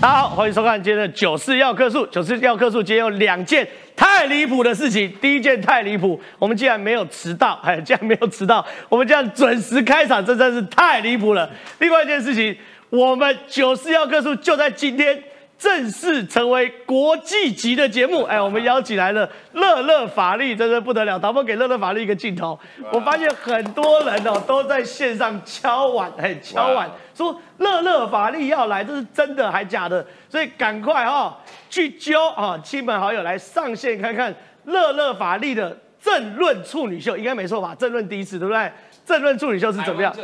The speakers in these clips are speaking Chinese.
大家好，欢迎收看今天的《九四要客数》。九四要客数，今天有两件太离谱的事情。第一件太离谱，我们竟然没有迟到，哎，竟然没有迟到，我们这样准时开场，这真是太离谱了。另外一件事情，我们《九四要客数》就在今天。正式成为国际级的节目，哎，我们邀请来了乐乐法力，真的不得了。导播给乐乐法力一个镜头，我发现很多人哦都在线上敲碗，哎，敲碗说乐乐法力要来，这是真的还假的？所以赶快哈去揪啊亲朋好友来上线看看乐乐法力的政论处女秀，应该没错吧？政论第一次，对不对？政论处女秀是怎么样？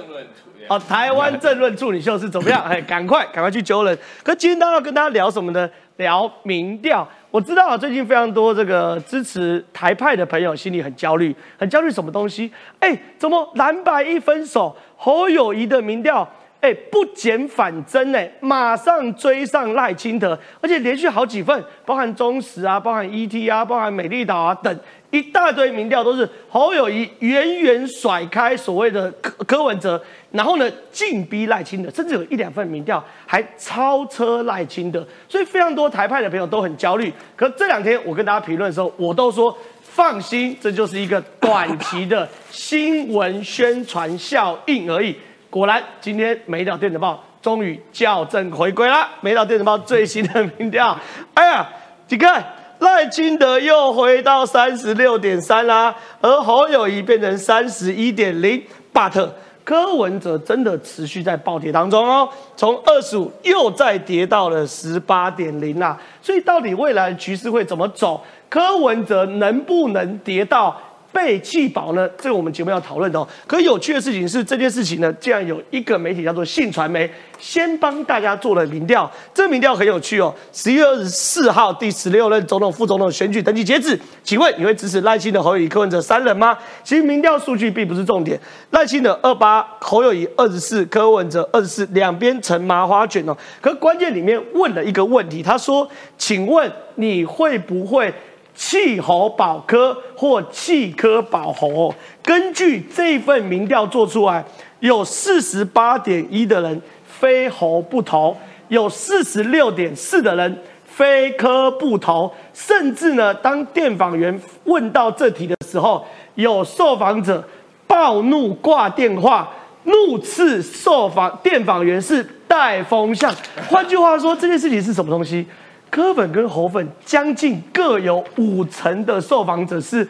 哦，台湾政论处女秀是怎么样？哎，赶快赶快去揪人！可今天大家要跟大家聊什么呢？聊民调。我知道啊，最近非常多这个支持台派的朋友心里很焦虑，很焦虑什么东西？哎，怎么蓝白一分手，侯友谊的民调？哎，不减反增哎，马上追上赖清德，而且连续好几份，包含中时啊，包含 ET 啊，包含美丽岛啊等一大堆民调，都是侯友谊远远甩开所谓的柯柯文哲，然后呢进逼赖清德，甚至有一两份民调还超车赖清德，所以非常多台派的朋友都很焦虑。可这两天我跟大家评论的时候，我都说放心，这就是一个短期的新闻宣传效应而已。果然，今天《美岛电子报》终于校正回归了。《美岛电子报》最新的民调，哎呀，几个赖清德又回到三十六点三啦，而侯友谊变成三十一点零。But 柯文哲真的持续在暴跌当中哦，从二十五又再跌到了十八点零啦。所以到底未来局势会怎么走？柯文哲能不能跌到？被弃保呢？这个我们节目要讨论的哦。可有趣的事情是，这件事情呢，竟然有一个媒体叫做信传媒，先帮大家做了民调。这民调很有趣哦。十一月二十四号，第十六任总统、副总统选举登记截止。请问你会支持赖清德、侯友宜、柯文哲三人吗？其实民调数据并不是重点。赖清德二八，侯友宜二十四，柯文哲二十四，两边成麻花卷哦。可关键里面问了一个问题，他说：“请问你会不会？”弃侯保科或弃科保侯，根据这份民调做出来，有四十八点一的人非侯不投，有四十六点四的人非科不投，甚至呢，当电访员问到这题的时候，有受访者暴怒挂电话，怒斥受访电访员是带风向。换句话说，这件事情是什么东西？柯粉跟侯粉将近各有五成的受访者是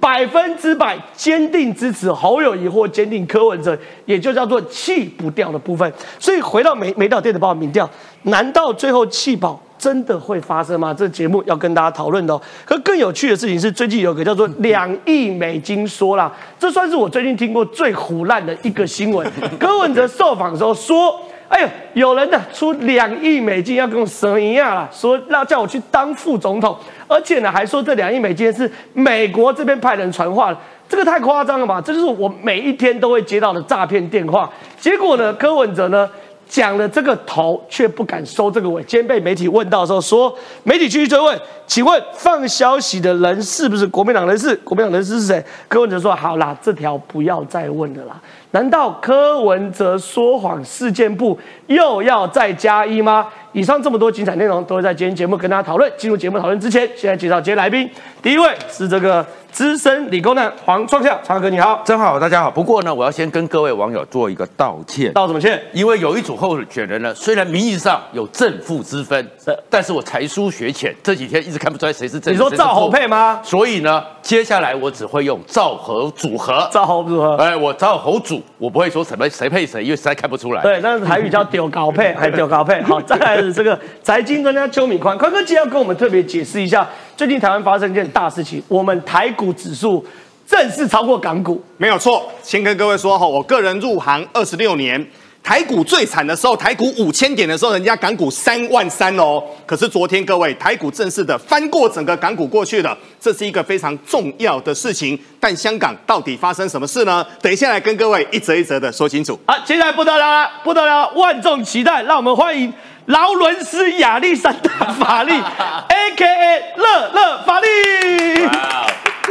百分之百坚定支持侯友谊或坚定柯文哲，也就叫做弃不掉的部分。所以回到美美岛电子报民调，难道最后弃保真的会发生吗？这节目要跟大家讨论的。可更有趣的事情是，最近有个叫做两亿美金说啦，这算是我最近听过最胡烂的一个新闻。柯文哲受访的时候说。哎呦，有人呢出两亿美金要跟我神一样了，说要叫我去当副总统，而且呢还说这两亿美金是美国这边派人传话的，这个太夸张了吧？这就是我每一天都会接到的诈骗电话。结果呢，柯文哲呢？讲了这个头，却不敢收这个尾。今天被媒体问到的时候，说媒体继续追问，请问放消息的人是不是国民党人士？国民党人士是谁？柯文哲说：好啦，这条不要再问了啦。难道柯文哲说谎事件部又要再加一吗？以上这么多精彩内容，都会在今天节目跟大家讨论。进入节目讨论之前，现在介绍今天来宾。第一位是这个。资深理工男黄创夏，昌哥你好，真好，大家好。不过呢，我要先跟各位网友做一个道歉。道什么歉？因为有一组候选人呢，虽然名义上有正负之分，但是我才疏学浅，这几天一直看不出来谁是正。你说赵侯配吗？所以呢，接下来我只会用赵侯组合。赵侯组合。哎，我赵侯组，我不会说什么谁配谁，因为实在看不出来。对，那是台语叫丢高配，还丢高配。好，再来是这个财经专家邱敏宽，宽哥今天要跟我们特别解释一下，最近台湾发生一件大事情，我们台股指数。正式超过港股，没有错。先跟各位说哈，我个人入行二十六年，台股最惨的时候，台股五千点的时候，人家港股三万三哦。可是昨天各位，台股正式的翻过整个港股过去了，这是一个非常重要的事情。但香港到底发生什么事呢？等一下来跟各位一则一则的说清楚。好，接下来不得了了，不得了，万众期待，让我们欢迎劳伦斯亚历山大法利，A K A 乐乐法利。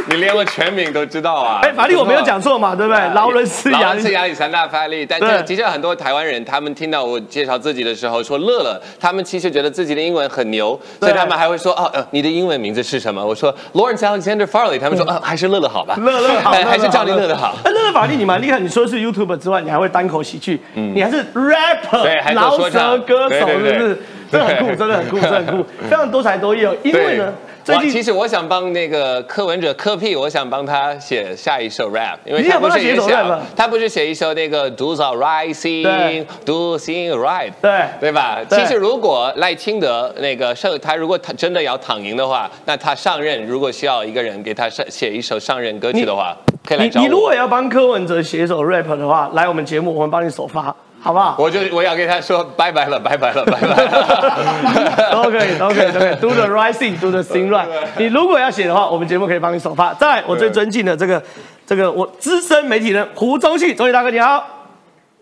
你连我全名都知道啊？哎，法力我没有讲错嘛，对不对？劳伦斯劳亚伦斯亚历山大法力，但对这的确很多台湾人，他们听到我介绍自己的时候说乐乐，他们其实觉得自己的英文很牛，所以他们还会说哦，呃，你的英文名字是什么？我说 Lawrence Alexander Farley，他们说呃，还是乐乐好吧，乐乐好，还是叫你乐乐好。哎，乐乐法力你蛮厉害，你说是 YouTube 之外，你还会单口喜剧，你还是 rapper，对还说歌手，是不是？这很酷，真的很酷，真的很酷，非常多才多艺哦。因为呢，最近，其实我想帮那个柯文哲柯屁，我想帮他写下一首 rap，因为你想帮他写一首他不是写一首那个 Do the right thing do thing right，对对吧？其实如果赖清德那个上他如果他真的要躺赢的话，那他上任如果需要一个人给他上写一首上任歌曲的话，可以来找你你如果。要帮柯文哲写一首 rap 的话，来我们节目，我们帮你首发，好不好？我就我要跟他说拜拜了，拜拜了，拜拜了。都可以，都可以，都可以，do the right thing，do the thing right。你如果要写的话，我们节目可以帮你首发。再来，我最尊敬的这个这个我资深媒体人胡宗旭，宗庆大哥你好。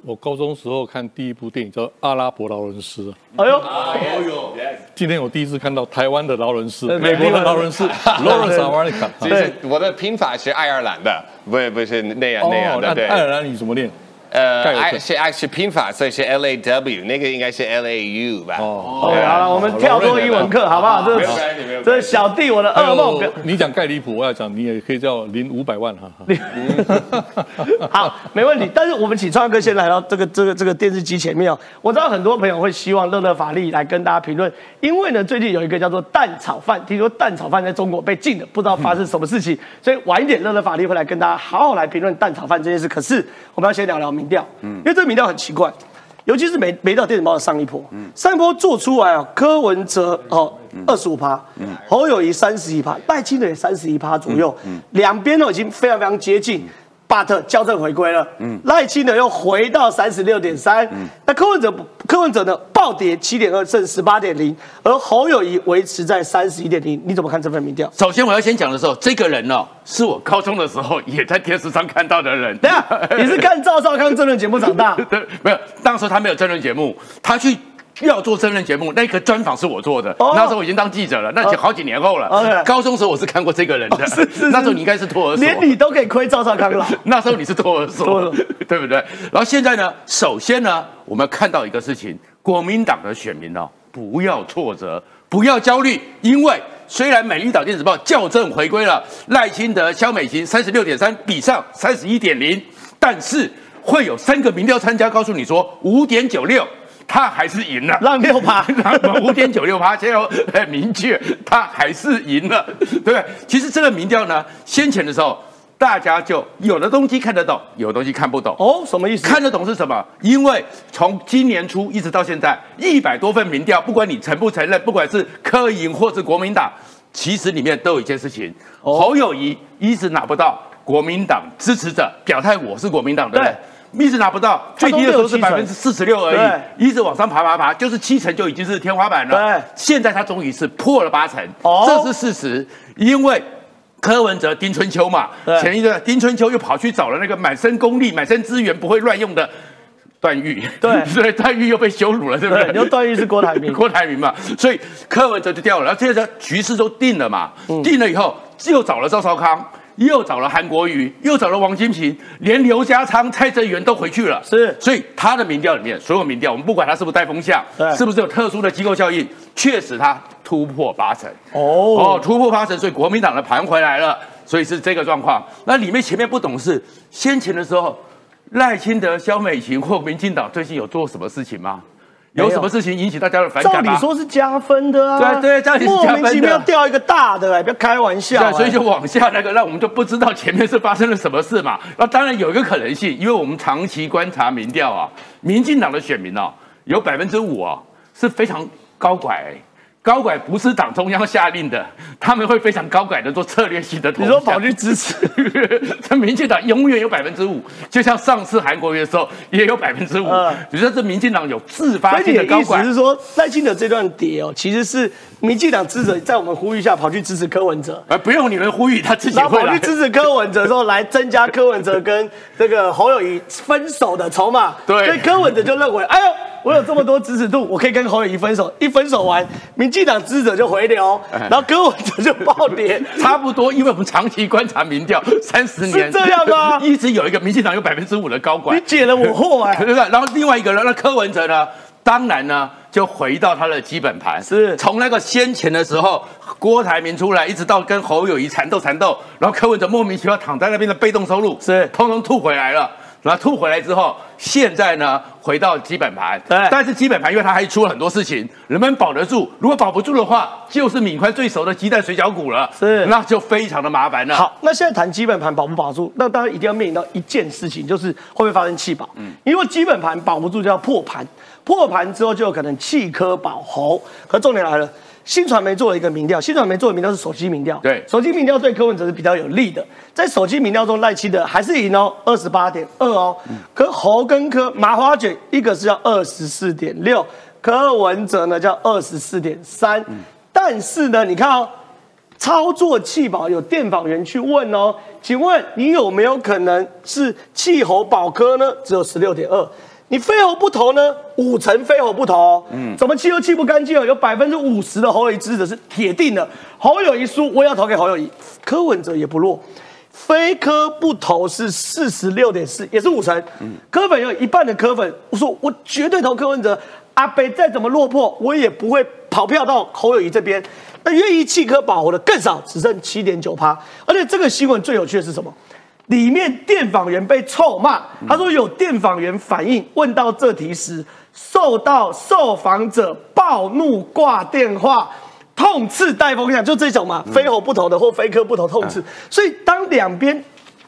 我高中时候看第一部电影叫《阿拉伯劳伦斯》，哎呦，哎呦今天我第一次看到台湾的劳伦斯，美国的劳伦斯 Lawrence America。其实我的拼法是爱尔兰的，不是不是那样那样的，对。爱尔兰语怎么念？呃，是爱是拼法，所以是 L A W，那个应该是 L A U 吧？哦，OK，好了，我们跳过英文课，好不好？这没有关系没有关系这是小弟我的噩梦。你讲盖里普，我要讲，你也可以叫零五百万哈。哈 好，没问题。但是我们请创哥先来到这个这个这个电视机前面哦。我知道很多朋友会希望乐乐法力来跟大家评论，因为呢最近有一个叫做蛋炒饭，听说蛋炒饭在中国被禁了，不知道发生什么事情，所以晚一点乐乐法力会来跟大家好好来评论蛋炒饭这件事。可是我们要先聊聊民调，因为这个民调很奇怪。尤其是美美岛电子报的上一波，上一波做出来啊，柯文哲哦二十五趴，侯友谊三十一趴，赖清德也三十一趴左右，两边都已经非常非常接近。But 校正回归了，嗯赖清德又回到三十六点三，那柯文哲不柯文哲呢暴跌七点二，剩十八点零，而侯友谊维持在三十一点零，你怎么看这份民调？首先我要先讲的时候，这个人哦，是我高中的时候也在电视上看到的人。等一下你是看赵少康真人节目长大？对，没有，那时候他没有真人节目，他去要做真人节目，那个专访是我做的。哦那时候我已经当记者了，那好几年后了。高中时候我是看过这个人的，哦是是是那时候你应该是托儿所，连你都可以亏赵少康了。那时候你是托儿所对不对？然后现在呢，首先呢，我们看到一个事情，国民党的选民哦，不要挫折，不要焦虑，因为虽然美丽岛电子报校正回归了，赖清德、萧美琴三十六点三比上三十一点零，但是会有三个民调参加告诉你说五点九六。他还是赢了，让六趴 五点九六趴，现在很明确，他还是赢了，对不对？其实这个民调呢，先前的时候，大家就有的东西看得懂，有的东西看不懂。哦，什么意思？看得懂是什么？因为从今年初一直到现在，一百多份民调，不管你承不承认，不管是科营或是国民党，其实里面都有一件事情：哦侯友谊一直拿不到国民党支持者表态，我是国民党的人。一直拿不到，最低的时候是百分之四十六而已，一直往上爬爬爬，就是七成就已经是天花板了。对，现在他终于是破了八成，哦。这是事实，因为。柯文哲丁春秋嘛，前一段丁春秋又跑去找了那个满身功力、满身资源不会乱用的段誉，对。所以段誉又被羞辱了，对不对？对，就段誉是郭台铭，郭台铭嘛，所以柯文哲就掉了，然后接着局势都定了嘛，嗯。定了以后又找了赵少康，又找了韩国瑜，又找了王金平，连刘家昌、蔡正元都回去了，是所以他的民调里面，所有民调，我们不管他是不是带风向对，是不是有特殊的机构效应，确实他突破八成。哦哦，突破八成，所以国民党的盘回来了，所以是这个状况。那里面前面不懂事，先前的时候，赖清德、萧美琴或民进党最近有做什么事情吗？没有有什么事情引起大家的反照感吗？理说是加分的啊，对对莫名其妙掉一个大的，哎，不要开玩笑对，哎，所以就往下那个，那我们就不知道前面是发生了什么事嘛。那当然有一个可能性，因为我们长期观察民调啊，民进党的选民哦，有百分之五哦是非常高拐、高拐不是党中央下令的，他们会非常高拐的做策略性的投降。你说跑去支持，这民进党永远有百分之五，就像上次韩国瑜的时候也有百分之五嗯，只是这民进党有自发性你的高拐。是说，赖清德这段跌哦，其实是民进党支持者在我们呼吁下跑去支持柯文哲，呃，不用你们呼吁，他自己会来跑去。支持柯文哲之后，来增加柯文哲跟这个侯友谊分手的筹码。对所以柯文哲就认为，哎呦，我有这么多支持度，我可以跟侯友谊分手，一分手完，民进党支持者就回流，然后柯文哲就暴跌。差不多，因为我们长期观察民调三十年，是这样吗？一直有一个民进党有百分之五的高管。你，解了我惑哎、对不对？然后另外一个人，那柯文哲呢，当然呢就回到他的基本盘，是。从那个先前的时候，郭台铭出来，一直到跟侯友谊缠斗缠斗，然后柯文哲莫名其妙躺在那边的被动收入是。通通吐回来了。然后吐回来之后，现在呢回到基本盘，对但是基本盘因为它还出了很多事情，能不能保得住？如果保不住的话，就是敏宽最熟的鸡蛋水饺股了，是那就非常的麻烦了。好，那现在谈基本盘保不保住，那当然一定要面临到一件事情，就是会不会发生弃保。嗯，因为基本盘保不住就要破盘，破盘之后就有可能弃科保侯。可重点来了，新传媒做了一个民调，新传媒做的民调是手机民调，对手机民调对柯文哲是比较有利的，在手机民调中赖清德还是赢哦，二十八点二哦，可侯跟柯麻花卷一个是要二十四点六，柯文哲呢叫二十四点三，但是呢，你看哦。操作气保有电访员去问哦，请问你有没有可能是气候保科呢？只有十六点二，你非侯不投呢？五成非侯不投、哦，嗯，怎么气都气不干净哦？有百分之五十的侯友谊支持者是铁定的，侯友谊输，我也要投给侯友谊。柯文哲也不弱，非科不投是四十六点四，也是五成。嗯柯粉有一半的柯粉，我说我绝对投柯文哲。阿北再怎么落魄，我也不会跑票到侯友谊这边。那愿意弃科保侯的更少，只剩七点九趴。而且这个新闻最有趣的是什么？里面电访员被臭骂，他说有电访员反映，问到这题时，受到受访者暴怒挂电话。痛斥戴风向，就这种嘛，非猴不投的或非科不投痛斥。所以当两边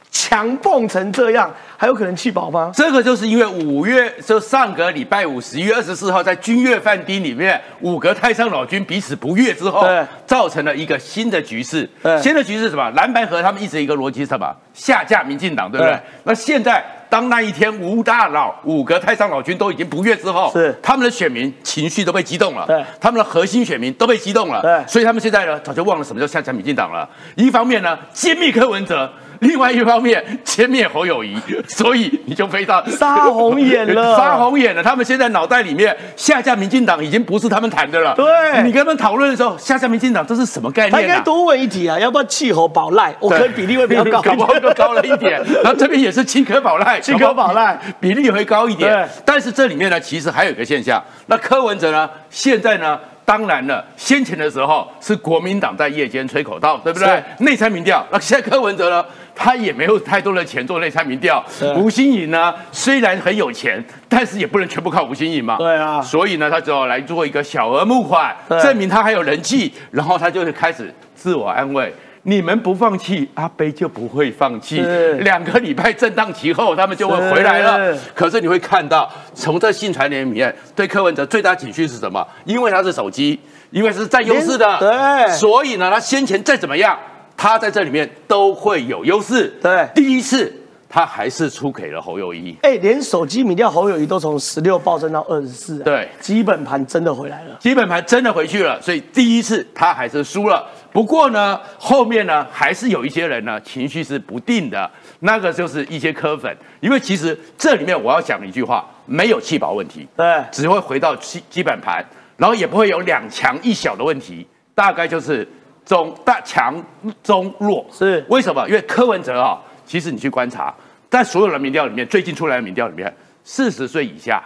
强碰成这样，还有可能弃保吗？这个就是因为五月就上个礼拜五十一月二十四号在君悦饭店里面，五个太上老君彼此不悦之后对，造成了一个新的局势。新的局势是什么？蓝白河他们一直一个逻辑是什么？下架民进党，对不对对？那现在当那一天吴大佬五个太上老君都已经不悦之后，是他们的选民情绪都被激动了，对他们的核心选民都被激动了，对所以他们现在呢早就忘了什么叫下架民进党了。一方面呢揭秘柯文哲。另外一方面，歼灭侯友谊，所以你就非常杀红眼了 杀红眼了。他们现在脑袋里面下架民进党已经不是他们谈的了。对你跟他们讨论的时候，下架民进党这是什么概念他应？该多问一题啊，要不要弃侯保赖？我可能比例会比较高 搞不好一点。就高了一点。然后这边也是七颗宝赖，七颗宝赖比例会高一点。但是这里面呢，其实还有一个现象，那柯文哲呢，现在呢。当然了，先前的时候是国民党在夜间吹口哨，对不对是？内参民调，那现在柯文哲呢，他也没有太多的钱做内参民调是。吴新颖呢，虽然很有钱，但是也不能全部靠吴新颖嘛。对啊所以呢，他只好来做一个小额募款，对证明他还有人气，然后他就开始自我安慰。你们不放弃，阿贝就不会放弃是。两个礼拜震荡期后，他们就会回来了是。可是你会看到，从这信传联里面，对柯文哲最大情绪是什么？因为他是手机，因为是占优势的，对所以呢，他先前再怎么样，他在这里面都会有优势。对第一次他还是出给了侯友谊。哎、连手机民调侯友谊都从十六暴增到二十四，对基本盘真的回来了。基本盘真的回去了，所以第一次他还是输了。不过呢，后面呢还是有一些人呢情绪是不定的，那个就是一些科粉，因为其实这里面我要讲一句话，没有弃保问题，对，只会回到基基本盘，然后也不会有两强一小的问题，大概就是中大强中弱。是为什么？因为柯文哲啊、其实你去观察，在所有的民调里面，最近出来的民调里面，四十岁以下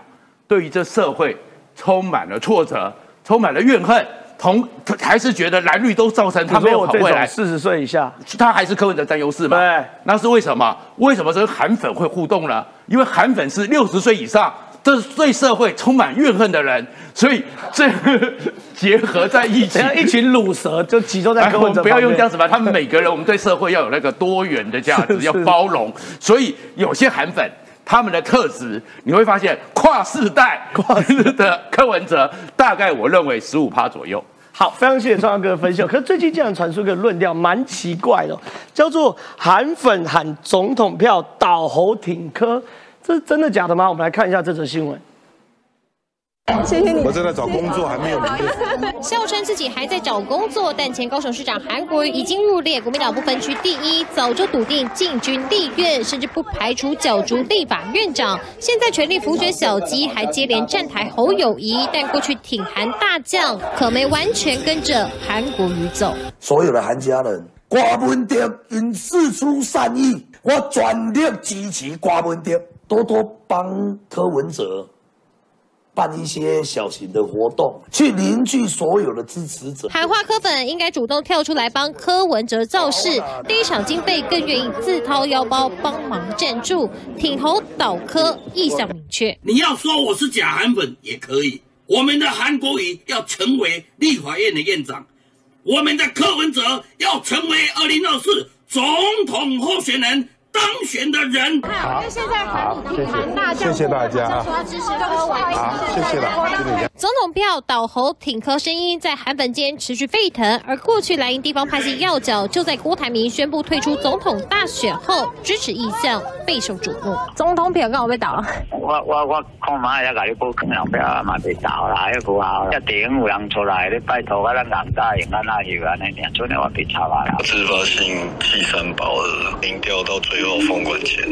对于这社会充满了挫折，充满了怨恨，同还是觉得蓝绿都造成他没有我这好未来，四十岁以下，他还是柯文哲占优势嘛？对，那是为什么？为什么跟韩粉会互动呢？因为韩粉是六十岁以上，这是对社会充满怨恨的人，所以这 结合在一起一群卤蛇就集中在柯文哲哎我们不要用这样子。子吧，他们每个人，我们对社会要有那个多元的价值，要包容。所以有些韩粉。他们的特质，你会发现跨世代跨世 的柯文哲，大概我认为十五趴左右。好，非常谢谢创阳哥的分析哦。可是最近竟然传出一个论调，蛮奇怪的哦，叫做韩粉喊总统票倒侯挺柯，这是真的假的吗？我们来看一下这则新闻。谢谢你。我正在找工作，还没有。笑称自己还在找工作，但前高雄市长韩国瑜已经入列国民党不分区第一，早就笃定进军立院，甚至不排除角逐立法院长。现在全力辅选小鸡，还接连站台侯友谊，但过去挺韩大将，可没完全跟着韩国瑜走。所有的韩家人，瓜分掉因事出善意，我全力支持瓜文德，多多帮柯文哲。办一些小型的活动，去凝聚所有的支持者。喊话柯粉应该主动跳出来帮柯文哲造势，第一场经费更愿意自掏腰包帮忙赞助，挺侯倒柯意向明确。你要说我是假韩粉也可以，我们的韩国瑜要成为立法院的院长，我们的柯文哲要成为二零二四总统候选人。当选的人，好，现在好，谢谢，谢谢大家啊，支持柯文好，谢谢了，总统票倒侯挺柯声音在韩粉间持续沸腾，而过去蓝营地方派系要角就在郭台铭宣布退出总统大选后，支持意向备受瞩目。总统票刚好被倒了，我我我看嘛也甲你报，可能票嘛被倒啦，一定有人出来，你拜托我咱人答应咱那有安尼，年初年我被查完了。自发性弃三宝的民调到最。要封关前，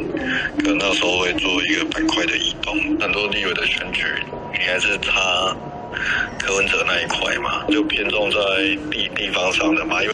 可能那时候会做一个板块的移动。很多地委的选举，你还是差柯文哲那一块嘛，就偏重在地地方上的嘛。因为，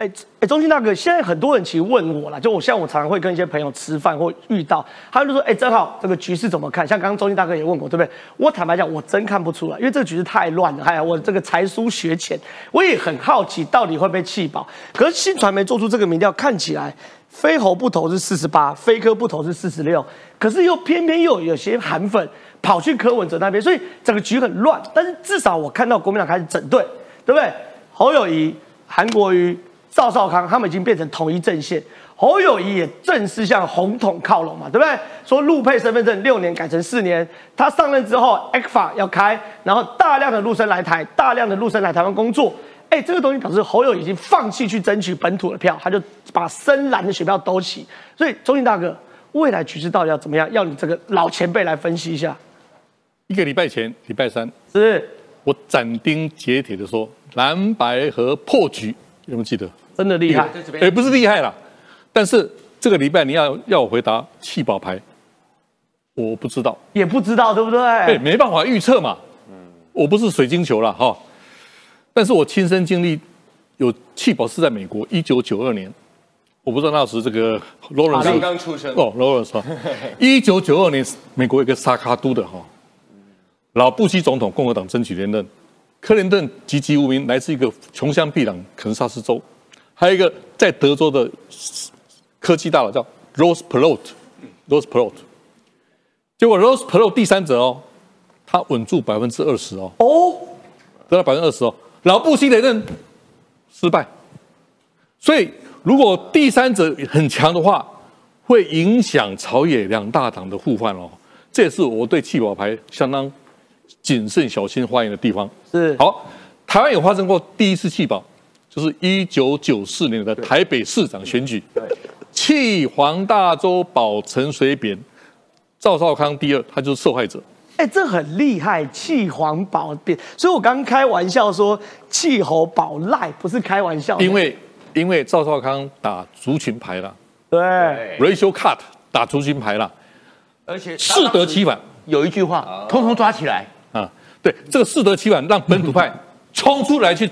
哎哎，中信大哥，现在很多人其实问我了，就我像我常常会跟一些朋友吃饭或遇到，他就说，哎，正好这个局势怎么看？像刚刚中信大哥也问我，对不对？我坦白讲，我真看不出来，因为这个局势太乱了。哎呀，我这个才疏学浅，我也很好奇到底会被气饱。可是新传媒做出这个民调，看起来。非侯不投是四十八，非科不投是四十六，可是又偏偏又有些韩粉跑去柯文哲那边，所以整个局很乱。但是至少我看到国民党开始整队，对不对？侯友谊、韩国瑜、赵少康他们已经变成统一阵线，侯友谊也正式向红统靠拢嘛，对不对？说陆配身份证六年改成四年，他上任之后 X 法要开，然后大量的陆生来台，大量的陆生来台湾工作。哎，这个东西表示侯友已经放弃去争取本土的票，他就把深蓝的选票兜起。所以，中信大哥，未来局势到底要怎么样？要你这个老前辈来分析一下。一个礼拜前，礼拜三，是我斩钉截铁的说，蓝白河破局，有没有记得？真的厉害？哎，不是厉害啦，但是这个礼拜你要要我回答弃保牌，我不知道，也不知道，对不对？对，没办法预测嘛。嗯，我不是水晶球了哈。但是我亲身经历，有弃保是在美国，一九九二年，我不知道那时这个罗伦斯刚刚出生哦，罗伦斯，一九九二年，美国一个萨卡都的哈，老布希总统共和党争取连任，克林顿籍籍无名，来自一个穷乡僻壤肯萨斯州，还有一个在德州的科技大佬叫 Rose Perot，Rose Perot，结果 Rose Perot 第三者哦，他稳住百分之二十哦，哦，得了百分之二十哦。老布希连任失败，所以如果第三者很强的话，会影响朝野两大党的互换哦。这也是我对弃保牌相当谨慎小心发言的地方。是好，台湾有发生过第一次弃保，就是一九九四年的台北市长选举，弃黄大洲保陈水扁，赵少康第二，他就是受害者。哎，这很厉害，气黄保扁，所以我刚开玩笑说气候保赖，不是开玩笑。因为因为赵少康打族群牌了，对，racial cut 打族群牌了，而且适得其反，有一句话，通通抓起来啊！对，这个适得其反，让本土派 冲出来去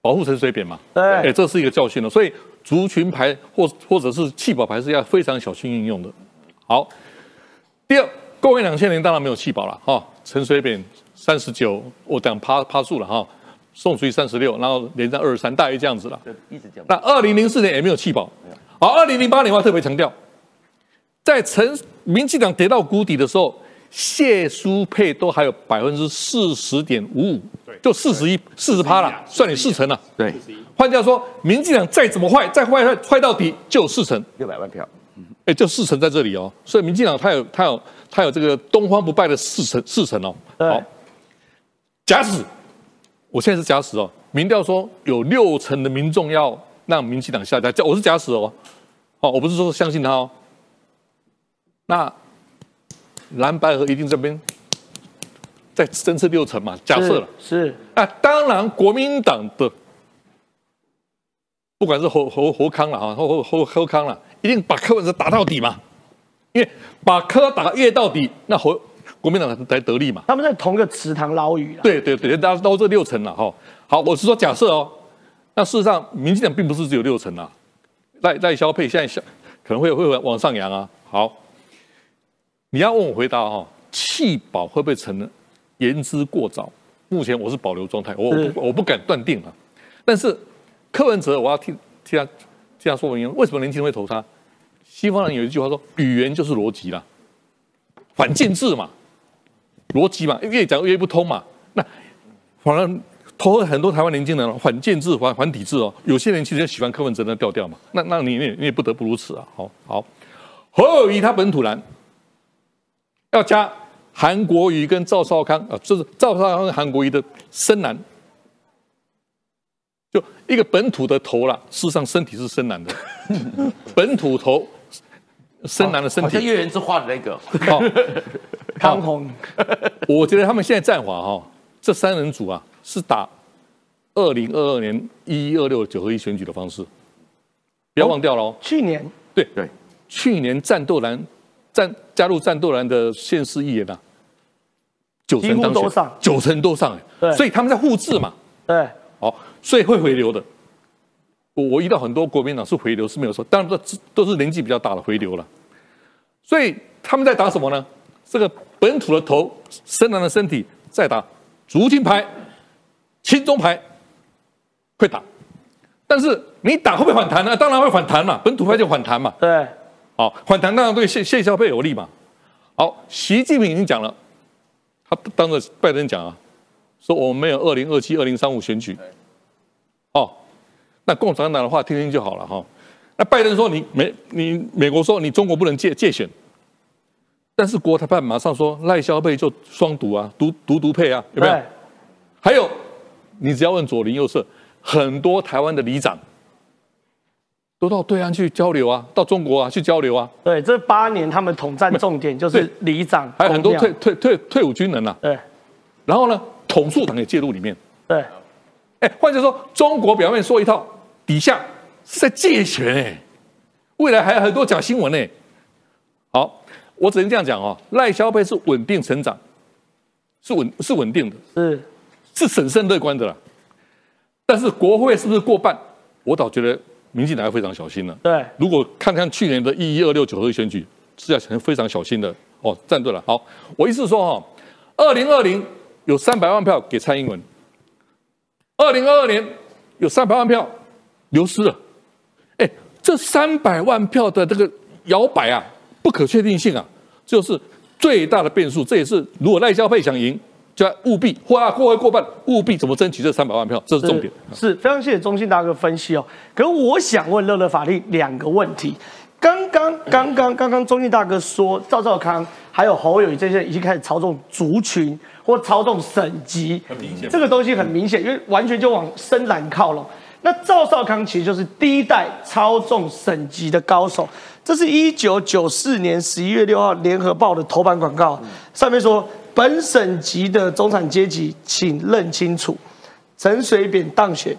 保护陈水扁嘛。对，哎，这是一个教训了。所以族群牌或或者是弃保牌是要非常小心运用的。好，第二。公元两千年当然没有弃保了哈，陈水扁三十九，我讲趴趴数了哈，宋楚瑜三十六，然后连战二十三，大约这样子了。一直讲。那二零零四年也没有弃保，好，二零零八年我特别强调，在陈民进党跌到谷底的时候，谢淑佩都还有百分之四十点五五，就四十一四十趴了，算你四成了。对，换句话说，民进党再怎么坏，再坏坏坏到底就有四成，六百万票。哎，就四成在这里哦，所以民进党他有他有他有这个东方不败的四成四成哦。好，假使我现在是假使哦，民调说有六成的民众要让民进党下架，我是假使哦，哦，我不是说相信他哦。那蓝白河一定这边再增设六成嘛，假设了是是那当然国民党的不管是侯侯侯康了哈，侯侯侯侯康了，一定把柯文哲打到底嘛，因为把柯打越到底，那侯国民党才得利嘛。他们在同个池塘捞鱼啦。对对对，到到这六成了哈。好，我是说假设哦，那事实上民进党并不是只有六成啊，赖赖萧配现在小可能会会往上扬啊。好，你要问我回答哈，弃保会不会成言之过早？目前我是保留状态，我我不我不敢断定啊。但是柯文哲，我要替替他替他说明，为什么年轻人会投他？西方人有一句话说，语言就是逻辑啦，反建制嘛，逻辑嘛，越讲越不通嘛。那反而投了很多台湾年轻人反建制、反反体制哦。有些人其实喜欢柯文哲的调调嘛。那那你你你也不得不如此啊。好好，侯友谊他本土蓝，要加韩国瑜跟赵少康啊，就是赵少康跟韩国瑜的深蓝，就一个本土的头啦，事实上身体是深蓝的，本土头深蓝的身体，好像月圆之花的那个。好，康宏，我觉得他们现在战法哈，这三人组啊是打二零二二年一一二六九合一选举的方式，不要忘掉了哦。去年。对对，去年战斗蓝战加入战斗蓝的县市议员啊，九成都上，九成都上所以他们在互治嘛，对，好，所以会回流的。我我遇到很多国民党是回流是没有错，当然都都是年纪比较大的回流了。所以他们在打什么呢？这个本土的头，深蓝的身体在打竹青牌、青中牌，会打。但是你打会不会反弹呢？当然会反弹嘛，本土派就反弹嘛。对，好，反弹当然对谢谢消费有利嘛。好，习近平已经讲了，他当着拜登讲啊，说我们没有二零二七、二零三五选举。哦，那共产党的话听听就好了哈。那拜登说你美你美国说你中国不能借借选，但是国台办马上说赖萧配就双独啊，独独独配啊，有没有对？还有，你只要问左邻右舍，很多台湾的里长都到对岸去交流啊，到中国啊去交流啊，对，这八年他们统战重点就是里长，还有很多退退退退伍军人啊。对然后呢，统促党也介入里面。对，哎，换句话说，中国表面说一套，底下是在借权哎，未来还有很多假新闻呢。好，我只能这样讲哦，赖萧配是稳定成长，是稳是稳定的，是是审慎乐观的啦。但是国会是不是过半，我倒觉得民进党要非常小心了。对，如果看看去年的一一二六九合一选举，是要非常小心的哦。站对了，好，我意思是说哈，二零二零有三百万票给蔡英文，二零二二年有三百万票流失了，哎，这三百万票的这个摇摆啊，不可确定性啊，就是最大的变数。这也是如果赖萧配想赢，就要务必或过会过半，务必怎么争取这三百万票，这是重点。是非常谢谢中信大哥分析哦。可是我想问乐乐法律两个问题。刚刚刚刚刚刚中信大哥说赵少康还有侯友谊这些人已经开始操纵族群或操纵省级，很明显这个东西很明显，因为完全就往深蓝靠拢。那赵少康其实就是第一代操纵省级的高手，这是一九九四年十一月六号联合报的头版广告，上面说本省级的中产阶级，请认清楚，陈水扁当选，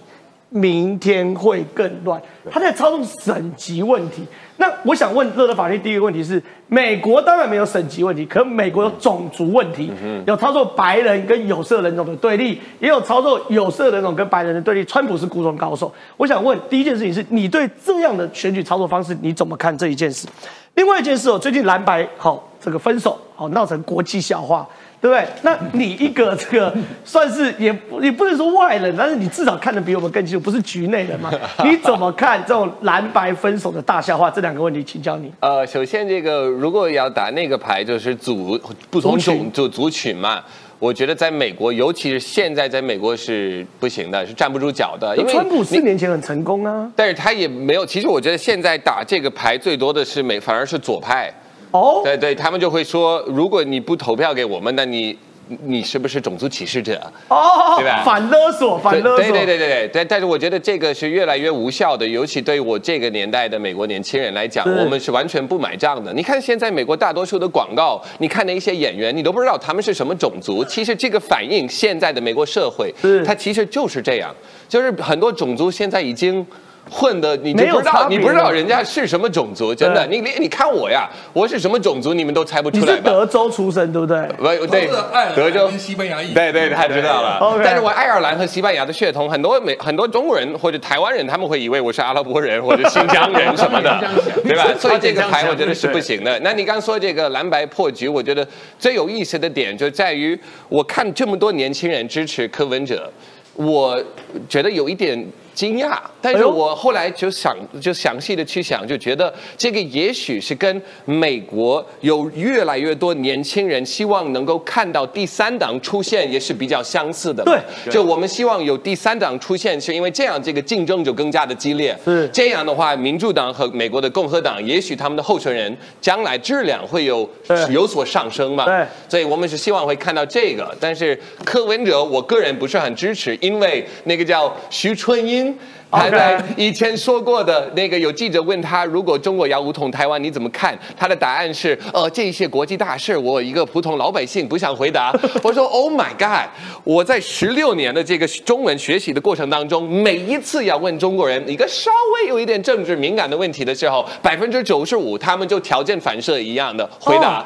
明天会更乱。他在操纵省级问题。那我想问乐德法律第一个问题是，美国当然没有省级问题，可美国有种族问题，有操作白人跟有色人种的对立，也有操作有色人种跟白人的对立。川普是孤中高手。我想问第一件事情是你对这样的选举操作方式你怎么看这一件事？另外一件事哦，最近蓝白好、这个分手好、闹成国际笑话。对不对？那你一个这个算是也也不能说外人，但是你至少看得比我们更清楚，不是局内人嘛？你怎么看这种蓝白分手的大笑话？这两个问题请教你。呃，首先这个如果要打那个牌，就是组不同种族族群嘛。我觉得在美国，尤其是现在在美国是不行的，是站不住脚的。因为川普四年前很成功啊。但是他也没有。其实我觉得现在打这个牌最多的是美，反而是左派。哦，对对，他们就会说，如果你不投票给我们，那你你是不是种族歧视者？哦，对吧反勒索，反勒索，对对对对对，但但是我觉得这个是越来越无效的，尤其对我这个年代的美国年轻人来讲，我们是完全不买账的。你看现在美国大多数的广告，你看那一些演员，你都不知道他们是什么种族。其实这个反映现在的美国社会，它其实就是这样，就是很多种族现在已经。混的你就没有不知道，你不知道人家是什么种族，真的，你连你看我呀，我是什么种族，你们都猜不出来德州出生对不对？不对，德州跟西班牙裔，对对，他知道了。但是我爱尔兰和西班牙的血统，很多美很多中国人或者台湾人，他们会以为我是阿拉伯人或者新疆人什么的，对吧？所以这个牌我觉得是不行的。那你刚说这个蓝白破局，我觉得最有意思的点就在于，我看这么多年轻人支持柯文哲，我觉得有一点。惊讶，但是我后来就想，就详细的去想，就觉得这个也许是跟美国有越来越多年轻人希望能够看到第三党出现，也是比较相似的。对，就我们希望有第三党出现，是因为这样这个竞争就更加的激烈。是这样的话，民主党和美国的共和党，也许他们的候选人将来质量会有有所上升嘛。对，所以我们是希望会看到这个。但是柯文哲，我个人不是很支持，因为那个叫徐春英。他在以前说过的那个，有记者问他，如果中国要武统台湾，你怎么看？他的答案是，呃，这些国际大事，我一个普通老百姓不想回答。我说，Oh my God！我在十六年的这个中文学习的过程当中，每一次要问中国人一个稍微有一点政治敏感的问题的时候，百分之九十五他们就条件反射一样的回答。哦，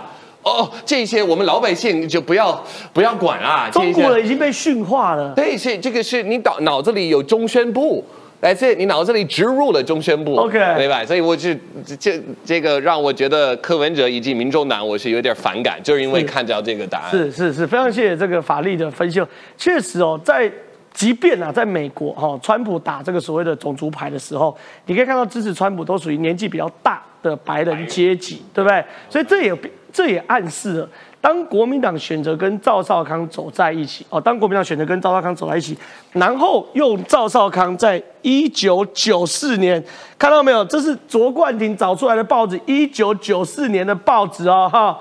这些我们老百姓就不要不要管啊！中国人已经被驯化了。对，是这个是你脑脑子里有中宣部。来自你脑子里植入了中宣部，OK，对吧？所以我是这这个让我觉得柯文哲以及民众党我是有点反感，就是因为看到这个答案。是是是，非常谢谢这个法律的分析。确实哦，在即便啊，在美国哈、哦，川普打这个所谓的种族牌的时候，你可以看到支持川普都属于年纪比较大的白人阶级，对不对？所以这也这也暗示了。当国民党选择跟赵少康走在一起，哦，当国民党选择跟赵少康走在一起，然后用赵少康在一九九四年，看到没有？这是卓冠廷找出来的报纸，一九九四年的报纸哦，哈，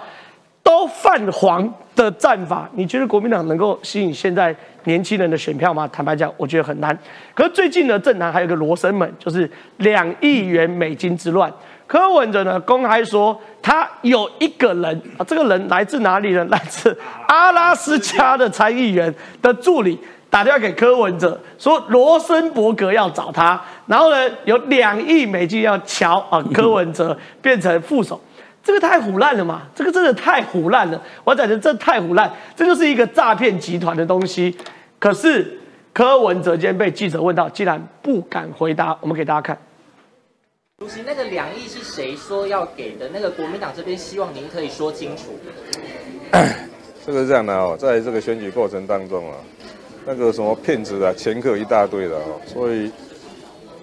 都泛黄的战法。你觉得国民党能够吸引现在年轻人的选票吗？坦白讲，我觉得很难。可是最近呢，政坛还有一个罗生门，就是两亿元美金之乱。柯文哲呢公开说，他有一个人啊，这个人来自哪里呢？来自阿拉斯加的参议员的助理打电话给柯文哲，说罗森伯格要找他，然后呢有两亿美金要瞧啊 柯文哲变成副手，这个太胡烂了嘛！这个真的太胡烂了，我感觉这太胡烂，这就是一个诈骗集团的东西。可是柯文哲今天被记者问到，竟然不敢回答，我们给大家看。主席，那个两亿是谁说要给的？那个国民党这边希望您可以说清楚。这个是这样的哦，在这个选举过程当中啊，那个什么骗子啊、掮客一大堆的哦，所以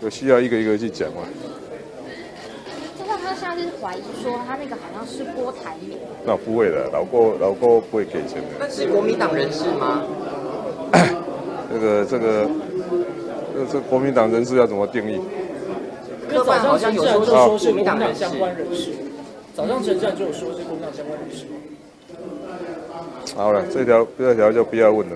有需要一个一个去讲嘛。就像他现在就是怀疑说他那个好像是郭台铭，那不会的，老郭老郭不会给钱的。那是国民党人士吗？这个这个这这国民党人士要怎么定义？科办好像有说是说是国民党相关人士，早上陈战就有说是国民党相关人士。好了，这条这条就不要问了。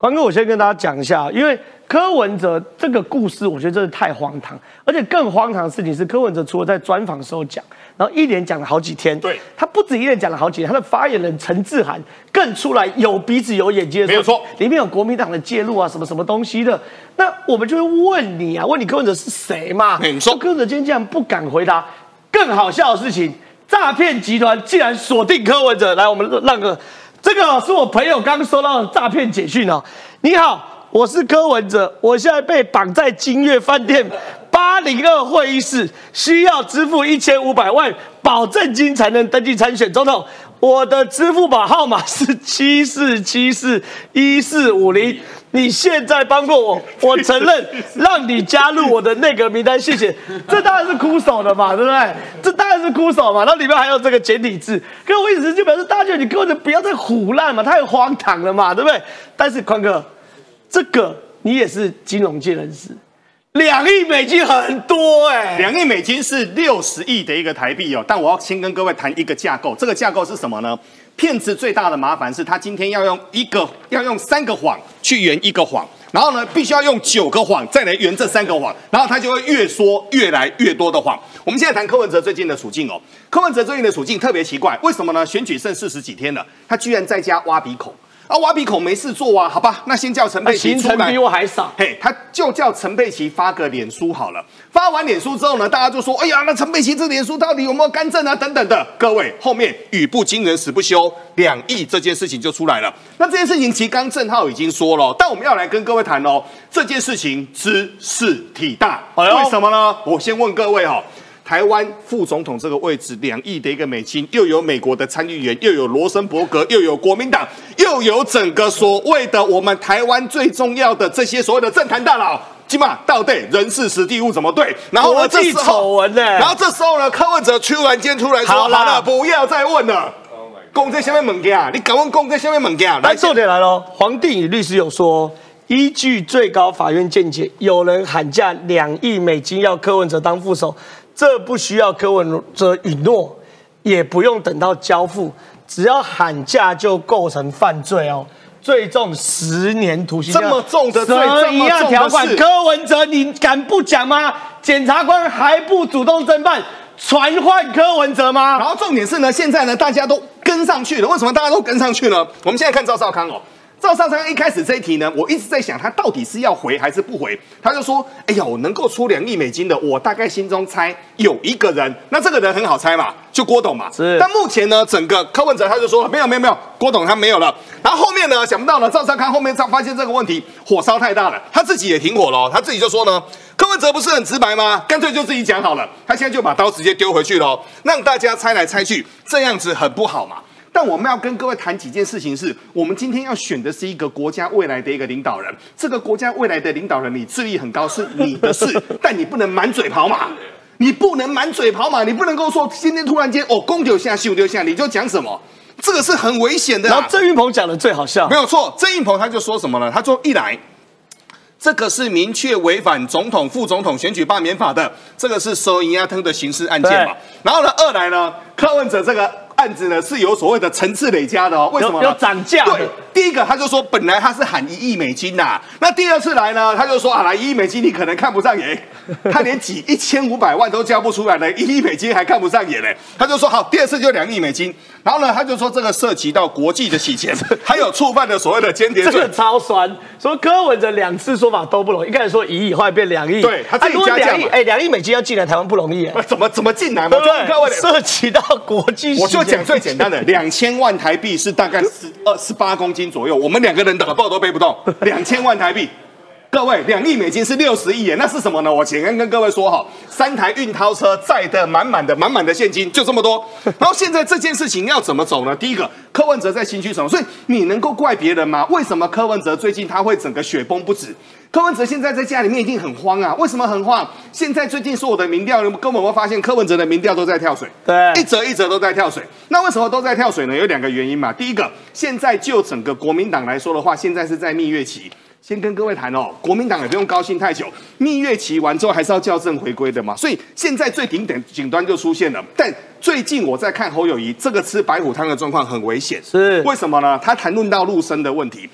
关哥，我先跟大家讲一下，因为柯文哲这个故事，我觉得真的太荒唐，而且更荒唐的事情是，柯文哲除了在专访的时候讲，然后一连讲了好几天，对。他不止一连讲了好几天，他的发言人陈志涵更出来有鼻子有眼睛的，没有错，里面有国民党的介入啊，什么什么东西的，那我们就会问你啊，问你柯文哲是谁嘛？你说柯文哲今天竟然不敢回答，更好笑的事情，诈骗集团竟然锁定柯文哲，来，我们让个。这个是我朋友刚收到的诈骗简讯哦。你好，我是柯文哲，我现在被绑在金悦饭店八零二会议室，需要支付一千五百万保证金才能登记参选总统。我的支付宝号码是七四七四一四五零。你现在帮过我，我承认让你加入我的内阁名单，谢谢。这当然是枯手的嘛，对不对？这当然是枯手嘛。然后里面还有这个简体字，可我意思就表示大家你根本就不要再胡乱嘛，太荒唐了嘛，对不对？但是宽哥，这个你也是金融界人士，两亿美金很多哎、两亿美金是六十亿的一个台币哦。但我要先跟各位谈一个架构，这个架构是什么呢？骗子最大的麻烦是他今天要用一个要用三个谎去圆一个谎。然后呢，必须要用九个谎再来圆这三个谎，然后他就会越说越来越多的谎。我们现在谈柯文哲最近的处境哦，柯文哲最近的处境特别奇怪，为什么呢？选举剩四十几天了，他居然在家挖鼻孔。啊，挖鼻孔没事做啊，好吧，那先叫陈佩琪出来。行程比我还少，嘿，他就叫陈佩琪发个脸书好了。发完脸书之后呢，大家就说，哎呀，那陈佩琪这脸书到底有没有干政啊？等等的，各位，后面语不惊人死不休，两亿这件事情就出来了。那这件事情其实刚郑浩已经说了，但我们要来跟各位谈哦，这件事情知事体大，为什么呢？我先问各位哈。台湾副总统这个位置，两亿的一个美金，又有美国的参议员，又有罗森伯格，又有国民党，又有整个所谓的我们台湾最重要的这些所谓的政坛大佬，起码到底人事实地物怎么对？然后呢，这时候，然后这时候呢，柯文哲突然间出来说：“好了，不要再问了。”公这下面猛件，你敢问公这下面猛件？来，重点来了，黄定宇律师有说，依据最高法院见解，有人喊价两亿美金要柯文哲当副手。这不需要柯文哲允诺，也不用等到交付，只要喊价就构成犯罪哦，最重十年徒刑。这么重的罪，一样条款，柯文哲你敢不讲吗？检察官还不主动侦办，传唤柯文哲吗？然后重点是呢，现在呢大家都跟上去了，为什么大家都跟上去呢？我们现在看赵少康哦。赵少康一开始这一题呢，我一直在想他到底是要回还是不回。他就说：“哎呦，能够出两亿美金的，我大概心中猜有一个人。那这个人很好猜嘛，就郭董嘛。是。但目前呢，整个柯文哲他就说没有没有没有，郭董他没有了。然后后面呢，想不到呢，赵少康后面才发现这个问题火烧太大了，他自己也停火了。他自己就说呢，柯文哲不是很直白吗？干脆就自己讲好了。他现在就把刀直接丢回去了，让大家猜来猜去，这样子很不好嘛。”但我们要跟各位谈几件事情，是我们今天要选的是一个国家未来的一个领导人。这个国家未来的领导人，你智力很高是你的事，但你不能满嘴跑马，你不能满嘴跑马，你不能够说今天突然间哦，公丢下，秀丢下，你就讲什么，这个是很危险的。然后郑云鹏讲的最好笑，没有错，郑云鹏他就说什么呢？他说一来，这个是明确违反总统、副总统选举罢免法的，这个是收银压吞的刑事案件嘛。然后呢，二来呢，柯文哲这个。案子呢是有所谓的层次累加的哦，为什么要涨价？对，第一个他就说本来他是喊一亿美金呐，那第二次来呢，他就说啊，来一亿美金你可能看不上眼，他连几一千五百万都交不出来了，一亿美金还看不上眼嘞，他就说好，第二次就两亿美金，然后呢他就说这个涉及到国际的洗钱，还有触犯了所谓的间谍罪，这个超酸。说柯文哲两次说法都不容易，一开始说一亿，后来变两亿，对他自己加价嘛，哎，两亿美金要进来台湾不容易，怎么怎么进来嘛？各位。涉及到国际，我就讲最简单的。两千万台币是大概十二十八公斤左右，我们两个人的抱都背不动。两千万台币，各位，两亿美金是六十亿元，那是什么呢？我简单跟各位说哈，三台运钞车载的满满的满满的现金，就这么多。然后现在这件事情要怎么走呢？第一个，柯文哲在新区什么？所以你能够怪别人吗？为什么柯文哲最近他会整个雪崩不止？柯文哲现在在家里面一定很慌啊！为什么很慌？现在最近所有的民调，根本会发现柯文哲的民调都在跳水，对，一折一折都在跳水。那为什么都在跳水呢？有两个原因嘛。第一个，现在就整个国民党来说的话，现在是在蜜月期。先跟各位谈哦，国民党也不用高兴太久，蜜月期完之后还是要校正回归的嘛。所以现在最顶点顶端就出现了。但最近我在看侯友谊这个吃白虎汤的状况很危险，是为什么呢？他谈论到陆生的问题。